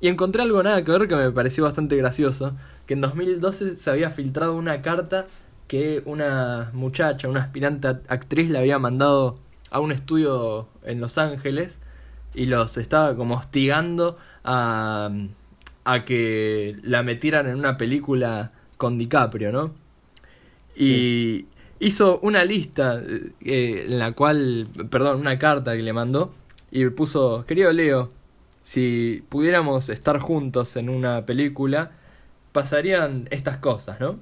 Y encontré algo nada que ver que me pareció bastante gracioso. Que en 2012 se había filtrado una carta que una muchacha, una aspirante actriz le había mandado a un estudio en Los Ángeles y los estaba como hostigando a, a que la metieran en una película con DiCaprio, ¿no? Y hizo una lista eh, en la cual, perdón, una carta que le mandó y puso, querido Leo, si pudiéramos estar juntos en una película, pasarían estas cosas, ¿no?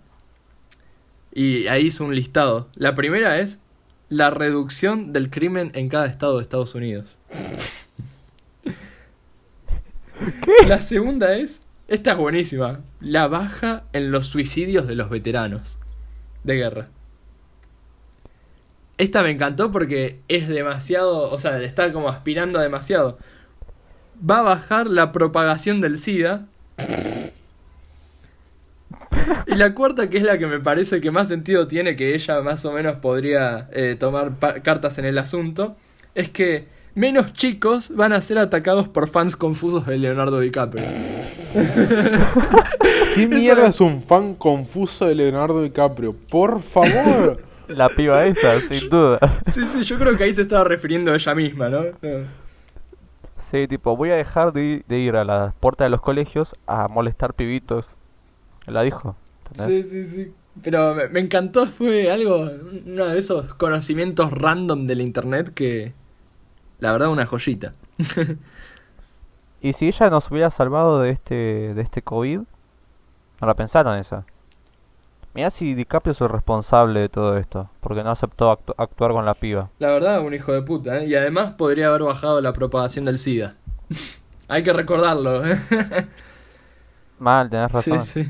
Y ahí hizo un listado. La primera es la reducción del crimen en cada estado de Estados Unidos. La segunda es, esta es buenísima, la baja en los suicidios de los veteranos de guerra. Esta me encantó porque es demasiado, o sea, está como aspirando a demasiado. Va a bajar la propagación del SIDA. Y la cuarta, que es la que me parece que más sentido tiene, que ella más o menos podría eh, tomar cartas en el asunto, es que menos chicos van a ser atacados por fans confusos de Leonardo DiCaprio. ¿Qué mierda es un fan confuso de Leonardo DiCaprio? Por favor. La piba esa, sin duda. Sí, sí, yo creo que ahí se estaba refiriendo a ella misma, ¿no? No. Sí, tipo, voy a dejar de ir, de ir a las puertas de los colegios a molestar pibitos. La dijo. ¿entendés? Sí, sí, sí. Pero me, me encantó, fue algo, uno de esos conocimientos random de la internet que, la verdad, una joyita. Y si ella nos hubiera salvado de este, de este COVID, no la pensaron esa. Mirá si DiCaprio es el responsable de todo esto, porque no aceptó actu- actuar con la piba. La verdad, un hijo de puta, ¿eh? Y además podría haber bajado la propagación del SIDA. Hay que recordarlo, ¿eh? Mal, tenés Sí, razón. sí.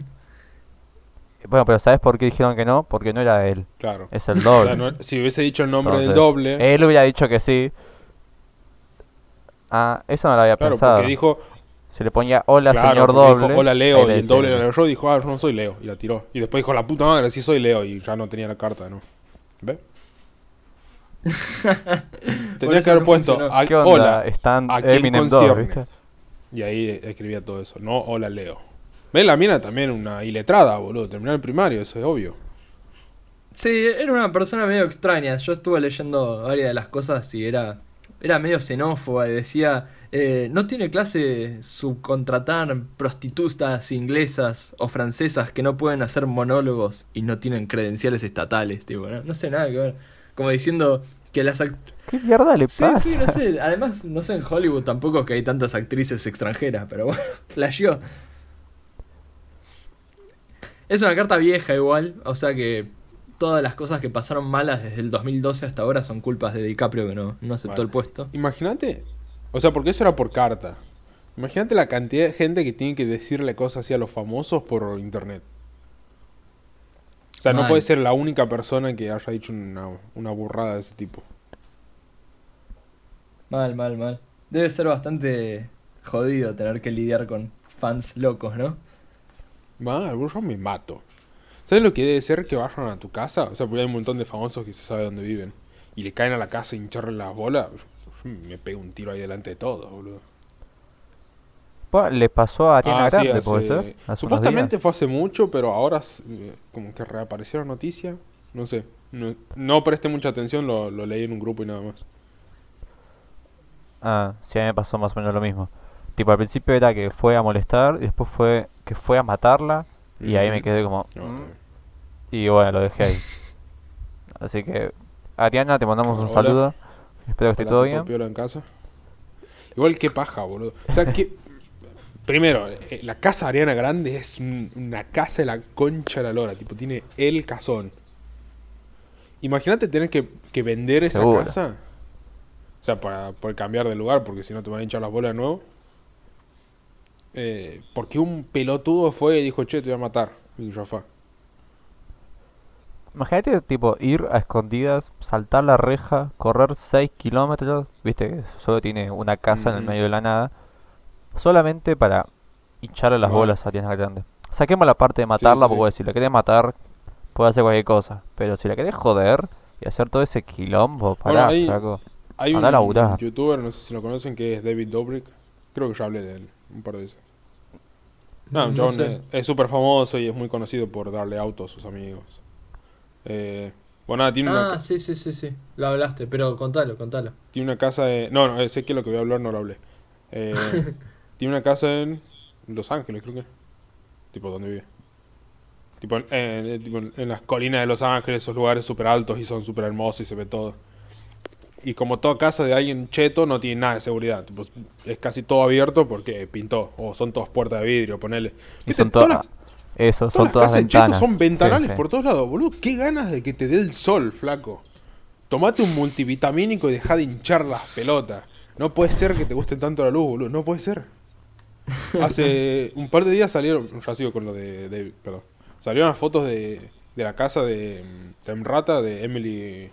Bueno, pero ¿sabes por qué dijeron que no? Porque no era él, Claro. es el O doble. sea, no- si hubiese dicho el nombre del doble. Él hubiera dicho que sí. Ah, eso no lo había claro, pensado. porque dijo. Se le ponía hola claro, señor dijo, doble. Hola Leo. Y el doble lo leyó y dijo, ah, yo no soy Leo. Y la tiró. Y después dijo, la puta madre, sí soy Leo. Y ya no tenía la carta, ¿no? ¿Ves? Eso que haber no puesto, funcionó. "Ah, ¿Qué onda? hola. Están ¿a quién Eminem 2, concierne? ¿viste? Y ahí escribía todo eso. No, hola Leo. ¿Ves? La mina también una iletrada, boludo. Terminó el primario, eso es obvio. Sí, era una persona medio extraña. Yo estuve leyendo varias de las cosas y era, era medio xenófoba y decía, eh, no tiene clase subcontratar prostitutas inglesas o francesas que no pueden hacer monólogos y no tienen credenciales estatales. Tipo, no, no sé nada que ver. Como diciendo que las ¿Qué mierda le Sí, pasa? sí, no sé. Además, no sé en Hollywood tampoco que hay tantas actrices extranjeras, pero bueno, flasheó. Es una carta vieja igual, o sea que todas las cosas que pasaron malas desde el 2012 hasta ahora son culpas de DiCaprio que no, no aceptó Vale. el puesto. Imagínate. O sea, porque eso era por carta. Imagínate la cantidad de gente que tiene que decirle cosas así a los famosos por internet. O sea, no Mal. puede ser la única persona que haya dicho una, una burrada de ese tipo. Mal, mal, mal. Debe ser bastante jodido tener que lidiar con fans locos, ¿no? Va, yo me mato. ¿Sabes lo que debe ser que vayan a tu casa? O sea, porque hay un montón de famosos que se sabe dónde viven. Y le caen a la casa y hincharle las bolas. Yo me pego un tiro ahí delante de todo, boludo. Le pasó a Ariana Ah, sí, Grande, hace- ¿puede ser? Hace Supuestamente fue hace mucho, pero ahora eh, como que reaparecieron noticias. No sé. No, no presté mucha atención, lo, lo leí en un grupo y nada más. Ah, sí, a mí me pasó más o menos lo mismo. Tipo, al principio era que fue a molestar y después fue que fue a matarla y ahí me quedé como... "Mm", y bueno, lo dejé ahí. Así que, Ariana, te mandamos un Hola. saludo. Espero que esté todo ¿está bien. en casa? Igual que paja, boludo. O sea, que... Primero, eh, la casa de Ariana Grande es un- una casa de la concha de la lora. Tipo, tiene el casón. Imagínate tener que, que vender esa Seguro. casa. O sea, para poder cambiar de lugar, porque si no te van a hinchar las bolas de nuevo. Eh, porque un pelotudo fue y dijo, che, te voy a matar. Y ya fue. Imagínate, tipo, ir a escondidas, saltar la reja, correr 6 kilómetros, viste que solo tiene una casa en el medio de la nada, solamente para hincharle las Bueno. bolas a Ariana Grande. Saquemos la parte de matarla, sí, porque sí. si la querés matar, puede hacer cualquier cosa, pero si la querés joder y hacer todo ese quilombo, Bueno, pará, ahí- flaco. Hay un youtuber, no sé si lo conocen, que es David Dobrik. Creo que ya hablé de él un par de veces. No, No John sé. es súper famoso y es muy conocido por darle auto a sus amigos. Eh, bueno, nada, tiene, una, Ah, sí, sí, sí, sí. Lo hablaste, pero contalo, contalo. tiene una casa de... No, no, eh, sé que lo que voy a hablar no lo hablé. Eh, tiene una casa en Los Ángeles, creo que. Tipo, donde vive. Tipo, en, en- tipo, en- las colinas de Los Ángeles, esos lugares súper altos y son súper hermosos y se ve todo. Y como toda casa de alguien cheto, no tiene nada de seguridad. Tipo, es casi todo abierto porque pintó. O son todas puertas de vidrio, ponele. Y ¿Viste? son Todas todas. las- Eso, todas son las todas casas de cheto ventanas. son ventanales Sí, sí. por todos lados, boludo. Qué ganas de que te dé el sol, flaco. Tomate un multivitamínico y deja de hinchar las pelotas. No puede ser que te guste tanto la luz, boludo. No puede ser. Hace un par de días salieron, ya sigo con lo de David, perdón. Salieron las fotos de, de la casa de, mm, de Rata, de Emily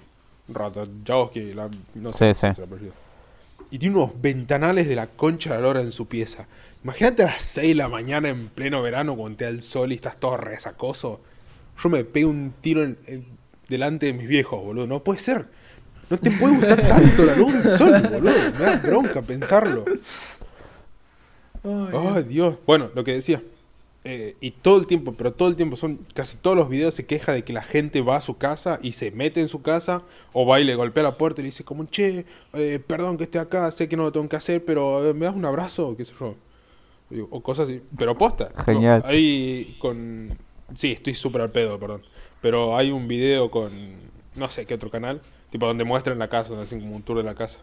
Ratajkowski, la, no sé Sí, sí. se apellido. Y tiene unos ventanales de la concha de la lora en su pieza. Imagínate a las 6 de la mañana en pleno verano cuando te da el sol y estás todo resacoso. Yo me pego un tiro en- en- delante de mis viejos, boludo. No puede ser. No te puede gustar tanto la luz del sol, boludo. Me da bronca pensarlo. Ay, Dios. Bueno, lo que decía. Eh, y todo el tiempo, pero todo el tiempo son casi todos los videos se queja de que la gente va a su casa y se mete en su casa o va y le golpea la puerta y le dice como, che, eh, perdón que esté acá, sé que no lo tengo que hacer, pero eh, me das un abrazo, qué sé yo. O cosas así. Pero posta. no, Genial. Hay con... Sí, estoy súper al pedo, perdón. Pero hay un video con... No sé qué otro canal. Tipo donde muestran la casa, donde hacen como un tour de la casa.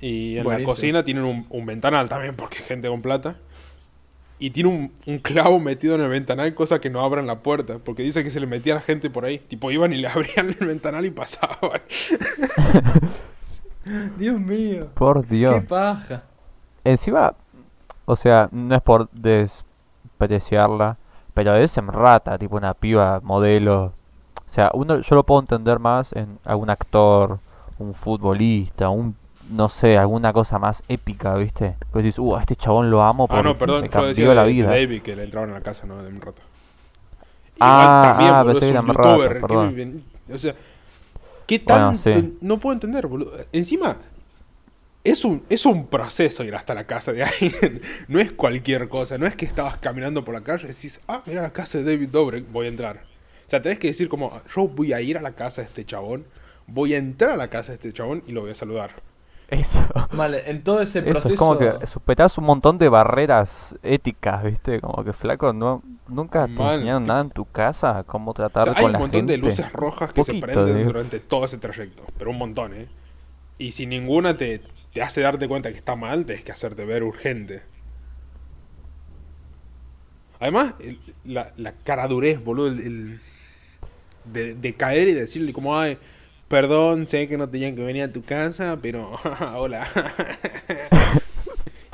Y en Buenísimo. la cocina tienen un, un ventanal también, porque es gente con plata. Y tiene un, un clavo metido en el ventanal, cosa que no abran la puerta. Porque dice que se le metía a la gente por ahí. Tipo, iban y le abrían el ventanal y pasaban. Dios mío. Por Qué Dios. paja. Encima, o sea, no es por despreciarla, pero es en rata, tipo una piba modelo. O sea, uno yo lo puedo entender más en algún actor, un futbolista, un no sé, alguna cosa más épica, ¿viste? Pues dices, uh, a este chabón lo amo Ah, porque no, perdón. me Yo decía de, la de vida. David que le entraban a la casa, ¿no? De un rato. Ah, ah, boludo, es que un Rata, youtuber. que o sea, ¿qué Bueno, tan...? sí. eh, No puedo entender, boludo. Encima, es un, es un proceso ir hasta la casa de alguien. No es cualquier cosa. No es que estabas caminando por la calle y decís, ah, mira la casa de David Dobrik, voy a entrar. O sea, tenés que decir como, yo voy a ir a la casa de este chabón, voy a entrar a la casa de este chabón y lo voy a saludar. Eso. Vale, en todo ese Eso proceso. es como que superás un montón de barreras éticas, ¿viste? Como que flaco, no nunca te Mal, enseñaron nada en tu casa, cómo O tratar sea, con hay un la montón de gente. luces rojas que se prenden digo. durante todo ese trayecto, pero un montón, ¿eh? Y si ninguna te, te hace darte cuenta que está mal, tienes que hacerte ver urgente. Además, el- la, la caradurez, boludo, el, el- de, de caer y decirle como, ay, perdón, sé que no tenían que venir a tu casa, pero hola.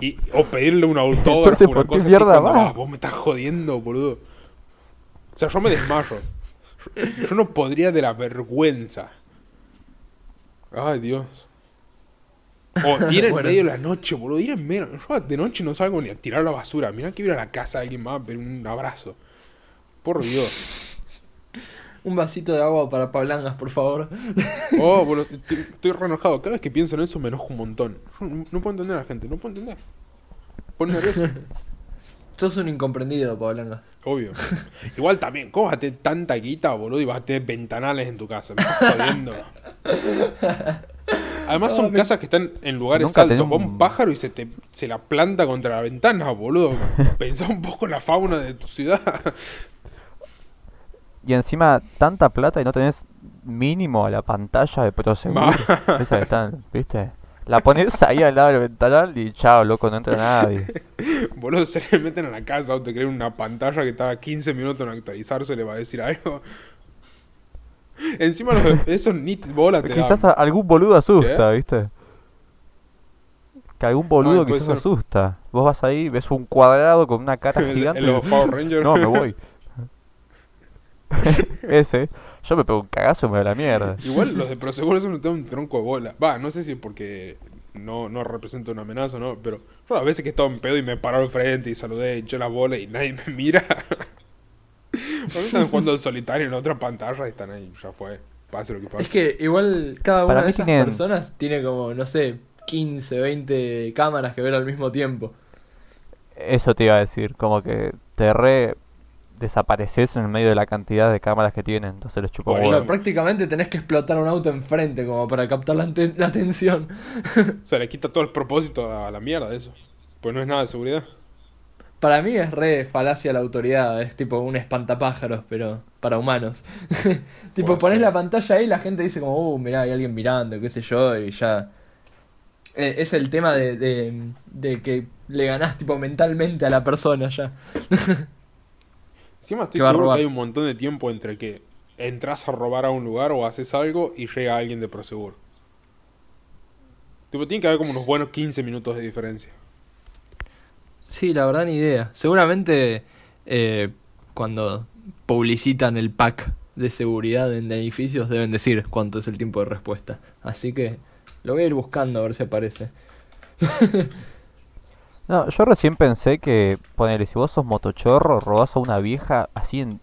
y, o pedirle un autógrafo, Entonces, una ¿por qué cosa así, cuando? "Ah, vos me estás jodiendo, boludo. O sea, yo me desmayo. Yo- Yo no podría de la vergüenza. Ay, Dios. O ir en Bueno. medio de la noche, boludo. Ir en medio. Yo de noche no salgo ni a tirar la basura. Mirá que ir a la casa de alguien más, pero un abrazo. Por Dios. Un vasito de agua para Pablangas, por favor. Oh, boludo. Estoy, estoy re enojado. Cada vez que pienso en eso me enojo un montón. No, no puedo entender a la gente. No puedo entender. Pone nervioso. Sos un incomprendido, Pablangas. Obvio. Igual también, ¿cómo vas a tener tanta guita, boludo? Y vas a tener ventanales en tu casa. Me estás jodiendo. Además son me- casas que están en lugares Nunca altos. Va un- pájaro y se te se la planta contra la ventana, boludo. Pensá un poco en la fauna de tu ciudad. Y encima tanta plata y no tenés mínimo a la pantalla de Prosegur. Esa que están, ¿viste? La pones ahí al lado del ventanal y chao, loco, no entra nadie. boludo, se le meten a la casa o te creen una pantalla que estaba 15 minutos en actualizarse, le va a decir algo. Encima los, esos ni bola te. Quizás algún boludo asusta, ¿viste? Que algún boludo puede quizás ser. asusta. Vos vas ahí, ves un cuadrado con una cara gigante. y- Power Rangers. No, me voy. Ese, yo me pego un cagazo y me voy a la mierda. Igual los de Prosegur eso no te da un tronco de bola. Va, no sé si porque no, no representa una amenaza o no, pero yo a veces que estaba en pedo y me paró al frente y saludé, eché la bola y nadie me mira. Mí están jugando al solitario en otra pantalla y están ahí, ya fue. Pase lo que pase. Es que igual cada Para una de esas tienen- personas tiene como, no sé, 15, 20 cámaras que ver al mismo tiempo. Eso te iba a decir, como que te re desapareces en el medio de la cantidad de cámaras que tienen, entonces les huevo. prácticamente tenés que explotar un auto enfrente como para captar la, la atención. O sea, le quita todo el propósito a la mierda de eso. Pues no es nada de seguridad. Para mí es re falacia la autoridad, es tipo un espantapájaros, pero para humanos. tipo, pones la pantalla ahí y la gente dice como, uh, mirá, hay alguien mirando, qué sé yo, y ya... Eh, es el tema de, de, de que le ganás tipo mentalmente a la persona ya. Encima estoy seguro que hay un montón de tiempo entre que entras a robar a un lugar o haces algo y llega alguien de Prosegur. Tipo, tiene que haber como unos buenos 15 minutos de diferencia. Sí, la verdad ni idea. Seguramente eh, cuando publicitan el pack de seguridad en edificios deben decir cuánto es el tiempo de respuesta. Así que lo voy a ir buscando a ver si aparece. No, yo recién pensé que, ponele, si vos sos motochorro, robás a una vieja así en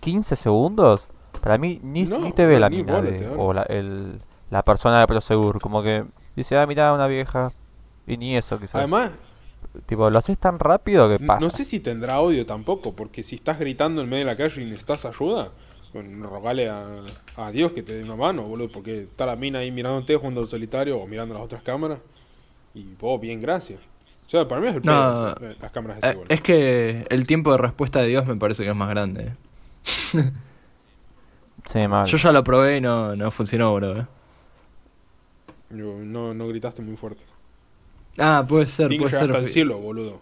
15 segundos, para mí ni, No, ni te ve la ni mina de- o la, el- la persona de Prosegur, como que dice, ah, mirá, una vieja, y ni eso quizás. Además, tipo, lo haces tan rápido que pasa. no sé si tendrá audio tampoco, porque si estás gritando en medio de la calle y necesitas ayuda, rogale a, a Dios que te dé una mano, boludo, porque está la mina ahí mirándote jugando al solitario o mirando las otras cámaras. Y vos, bien, gracias. O sea, para mí es el No, eh, las cámaras de Eh, seguridad. es que el tiempo de respuesta de Dios me parece que es más grande. Sí, mal. Yo ya lo probé y no, no funcionó, bro. eh. Yo- no, no gritaste muy fuerte. Ah, puede ser, Tiene que puede llegar hasta ser. el cielo, boludo.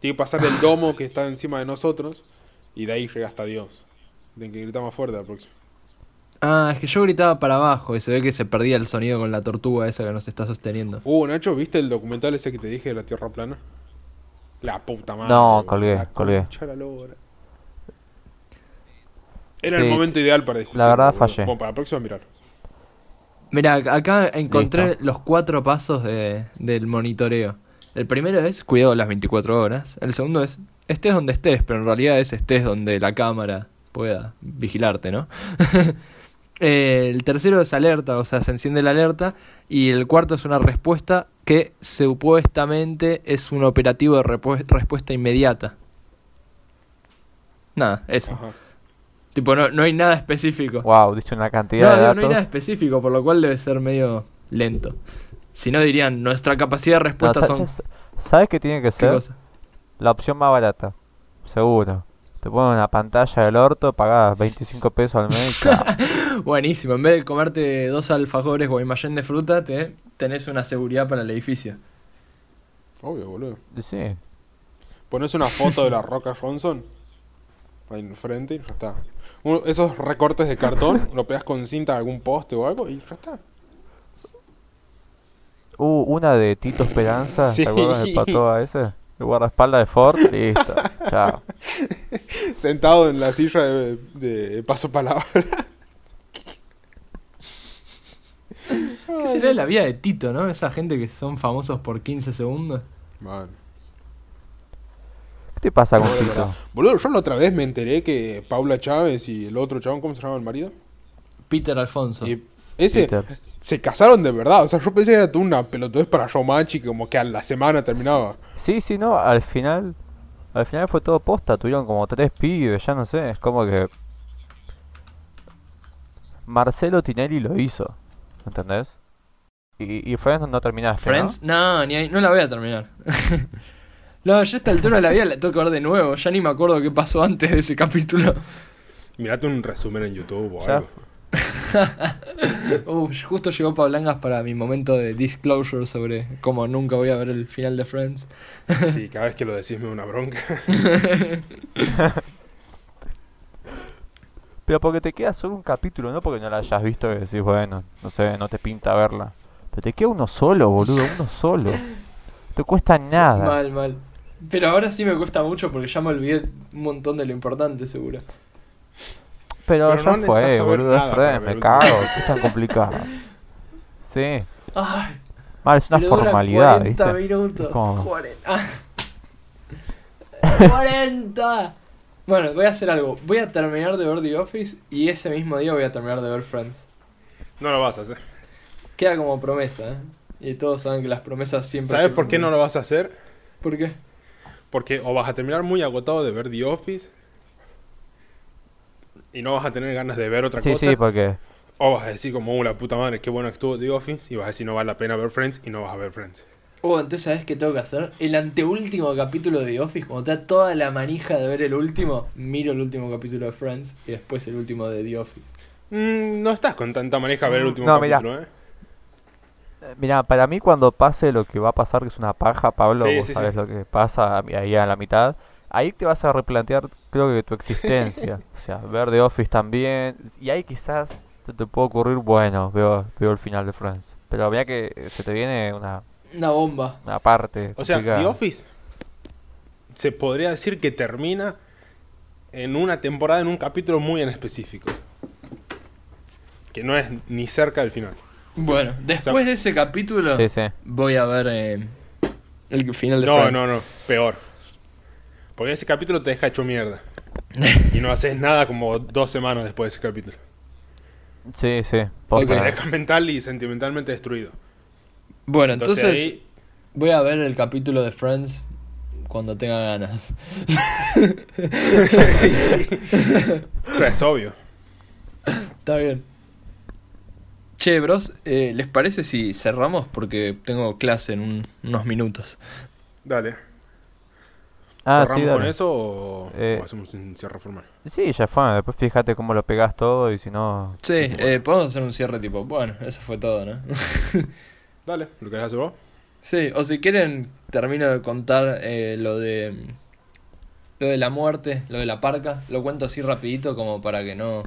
Tiene que pasar el domo que está encima de nosotros y de ahí llega hasta Dios. Tienen que gritar más fuerte la próxima. Ah, es que yo gritaba para abajo y se ve que se perdía el sonido con la tortuga esa que nos está sosteniendo. Uh, Nacho, ¿viste el documental ese que te dije de la Tierra plana? La puta madre. No, colgué, La colgué. la. Era Sí, el momento ideal para discutir. la verdad fallé. Bueno, para la próxima mirar. Mira, acá encontré Listo. los cuatro pasos de- del monitoreo. El primero es cuidado las 24 horas. El segundo es estés donde estés, pero en realidad es estés donde la cámara pueda vigilarte, ¿no? Eh, el tercero es alerta, o sea, se enciende la alerta. Y el cuarto es una respuesta que supuestamente es un operativo de respuesta inmediata. Nada, eso. Ajá. Tipo, no, no hay nada específico. Wow, dice una No, cantidad de digo, datos. no hay nada específico, por lo cual debe ser medio lento. Si no dirían, nuestra capacidad de No, respuesta son... sa- ¿Sabes qué tiene que ¿Qué ser? La opción más barata. Seguro. Te ponen una pantalla del orto, pagás 25 pesos al mes. Buenísimo, en vez de comerte dos alfajores o imagen de fruta, te, tenés una seguridad para el edificio. Obvio, boludo. Sí. Pones una foto de la Roca Johnson ahí en frente y ya está. Uno- esos recortes de cartón, lo pegas con cinta a algún poste o algo y ya está. Uh, una de Tito Esperanza, Sí. ¿te acuerdas del patoa ese? El guardaespaldas de Ford, listo, chao. Sentado en la silla de, de paso palabra. ¿Qué será de la vida de Tito, no? Esa gente que son famosos por 15 segundos. Man. ¿Qué te pasa con Tito? verdad. Boludo, yo la otra vez me enteré que Paula Chávez y el otro chabón, ¿cómo se llama el marido? Peter Alfonso. Y ese Peter. se casaron de verdad. O sea, yo pensé que era una pelotudez para Showmatch y que como que a la semana terminaba. Sí, sí, no, al final, al final fue todo posta, tuvieron como tres pibes, ya no sé, es como que Marcelo Tinelli lo hizo, ¿entendés? Y, y Friends no terminaste, Friends, no, ni ahí- no la voy a terminar. no, ya a esta altura de la vida la tengo que ver de nuevo. Ya ni me acuerdo qué pasó antes de ese capítulo. Mirate un resumen en YouTube o Ya. algo. Uh, justo llegó Pablangas para mi momento de disclosure sobre cómo nunca voy a ver el final de Friends. Sí, cada vez que lo decís me da una bronca. Pero porque te queda solo un capítulo, no porque no la hayas visto y decís, bueno, no sé, no te pinta verla. Pero te queda uno solo, boludo, uno solo. No te cuesta nada. Mal, mal. Pero ahora sí me cuesta mucho porque ya me olvidé un montón de lo importante, seguro. Pero, Pero ya no fue, boludo, nada me cago, ¿qué es tan complicado? Sí, Ay, mal, es una pero dura formalidad, 40 ¿viste? minutos. Es como- 40. Ah. 40. Bueno, voy a hacer algo. Voy a terminar de ver The Office y ese mismo día voy a terminar de ver Friends. No lo vas a hacer. Queda como promesa, ¿eh? Y todos saben que las promesas siempre ¿Sabes por qué no lo vas a hacer? ¿Por qué? Porque o vas a terminar muy agotado de ver The Office y no vas a tener ganas de ver otra Sí, cosa. sí, porque O vas a decir como, uh, la puta madre, qué bueno que estuvo The Office y vas a decir no vale la pena ver Friends y no vas a ver Friends. Oh, entonces ¿sabes qué tengo que hacer? El anteúltimo capítulo de The Office, cuando te da toda la manija de ver el último, miro el último capítulo de Friends y después el último de The Office. Mm, no estás con tanta manija a ver el último No, mirá. capítulo, ¿eh? Mira, para mí cuando pase lo que va a pasar, que es una paja, Pablo, Sí, vos sí, sabes sí. lo que pasa ahí a la mitad, ahí te vas a replantear, creo que tu existencia. o sea, ver The Office también, y ahí quizás te, te puede ocurrir, bueno, veo, veo el final de Friends. Pero mira que se te viene una, Una bomba. una parte O sea. The Office se podría decir que termina en una temporada, en un capítulo muy en específico. Que no es ni cerca del final. Bueno, después de ese capítulo Sí, sí. voy a ver eh, el final de No, Friends. no, no, peor. Porque ese capítulo te deja hecho mierda. y no haces nada como dos semanas después de ese capítulo. Sí, sí. posta. Te deja mental y sentimentalmente destruido. Bueno, Entonces, entonces, ahí, voy a ver el capítulo de Friends cuando tenga ganas. es obvio. Está bien. Che, bros, eh, ¿les parece si cerramos? Porque tengo clase en un- unos minutos. Dale. Ah, sí, ¿Cerramos con dale. eso o, Eh, o hacemos un cierre formal? Sí, ya fue. Después fíjate cómo lo pegas todo y si no... Sí, eh, podemos hacer un cierre tipo, bueno, eso fue todo, ¿no? Dale, ¿lo querés hacer vos? sí, o si quieren, termino de contar eh, lo de lo de la muerte, lo de la parca. Lo cuento así rapidito como para que no...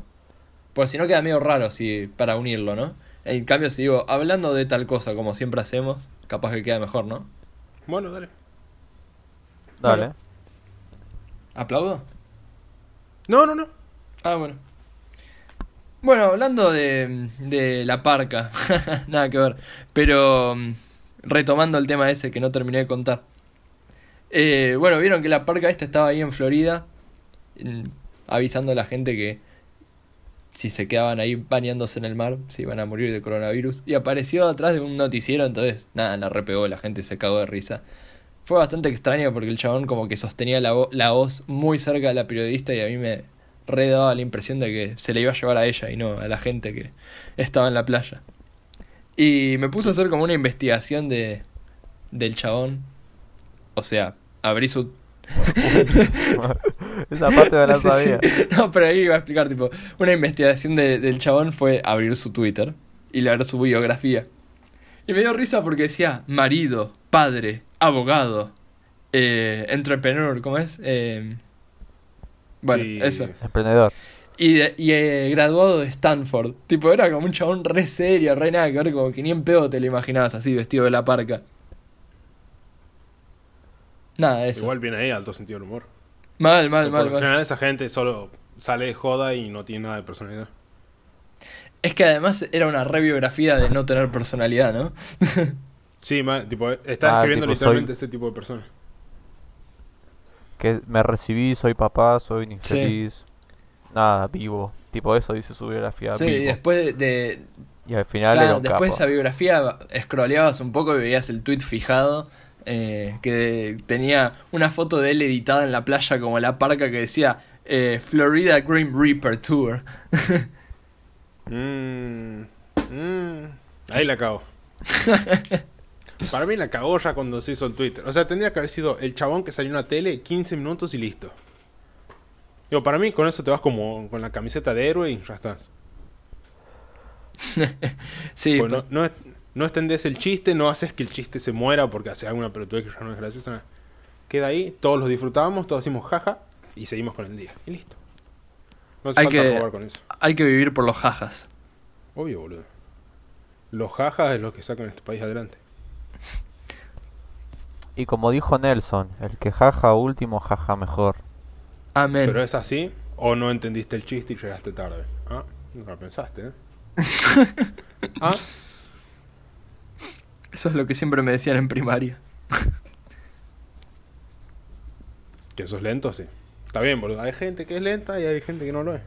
Pues si no queda medio raro si para unirlo, ¿no? En cambio, si digo, hablando de tal cosa como siempre hacemos, capaz que queda mejor, ¿no? Bueno, dale. Dale. Bueno. ¿Aplaudo? No, no, no. Ah, bueno. Bueno, hablando de, de la parca, nada que ver, pero mm, retomando el tema ese que no terminé de contar. Eh, bueno, vieron que la parca esta estaba ahí en Florida, mm, avisando a la gente que si se quedaban ahí bañándose en el mar, se iban a morir de coronavirus. Y apareció atrás de un noticiero, entonces, nada, la repegó, la gente se cagó de risa. Fue bastante extraño porque el chabón como que sostenía la, vo- la voz muy cerca de la periodista y a mí me re daba la impresión de que se le iba a llevar a ella y no a la gente que estaba en la playa. Y me puse a hacer como una investigación de del chabón. O sea, abrí su... Esa parte no la sí, sabía. sí. No, pero ahí iba a explicar, tipo, una investigación de- del chabón fue abrir su Twitter y leer su biografía. Y me dio risa porque decía marido, padre, abogado, eh, entrepreneur, ¿cómo es? Eh, bueno, Sí. eso. Emprendedor. Y, de- y eh, graduado de Stanford. Tipo, era como un chabón re serio, re nada que ver, como que ni en pedo te lo imaginabas así, vestido de la parca. Nada, eso. Igual viene ahí alto sentido del humor. Mal, mal, Por mal, general esa gente solo sale de joda y no tiene nada de personalidad. Es que además era una re biografía de no tener personalidad, ¿no? Sí, ma- tipo, estás Ah, escribiendo tipo, literalmente soy- ese tipo de persona. Que me recibí, soy papá, soy infeliz. Nada, vivo. Tipo eso dice su biografía. sí, vivo. y después de, Y al final claro, era un después de esa biografía scrolleabas un poco y veías el tweet fijado eh, que tenía una foto de él editada en la playa como la parca que decía eh, Florida Green Reaper Tour. Mm, mm, ahí la cago. Para mí la cagó ya cuando se hizo el Twitter. O sea, tendría que haber sido el chabón que salió en la tele 15 minutos y listo. Digo, para mí con eso te vas como con la camiseta de héroe y ya estás. sí, Pues no, no, no extendés el chiste, no haces que el chiste se muera porque hace alguna pelotudez que ya no es graciosa. Queda ahí, todos lo disfrutamos, todos decimos jaja y seguimos con el día. Y listo. No hace Hay falta que- robar con eso. hay que vivir por los jajas. Obvio, boludo. Los jajas es lo que sacan este país adelante. Y como dijo Nelson, el que jaja último, jaja mejor. Amén. Pero es así, o no entendiste el chiste y llegaste tarde. Ah, no lo pensaste, ¿eh? ah, Eso es lo que siempre me decían en primaria. que sos lento, sí. Está bien, boludo. Hay gente que es lenta y hay gente que no lo es.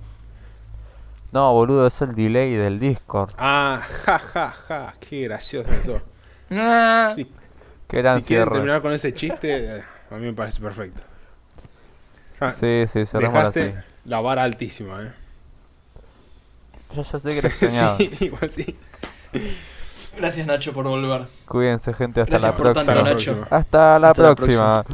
No, boludo, es el delay del Discord. Ah, ja, ja, ja. Qué gracioso eso. Ah, Sí, Qué gran si quieren cierre. terminar con ese chiste, a mí me parece perfecto. Ah, Sí, sí, cerrémoslo así. dejaste la vara altísima, ¿eh? Yo ya sé que extrañaba. Sí, igual sí. Gracias Nacho por volver. Cuídense, gente. Hasta Gracias la por próxima. tanto, Nacho. próxima. Hasta la Hasta la próxima.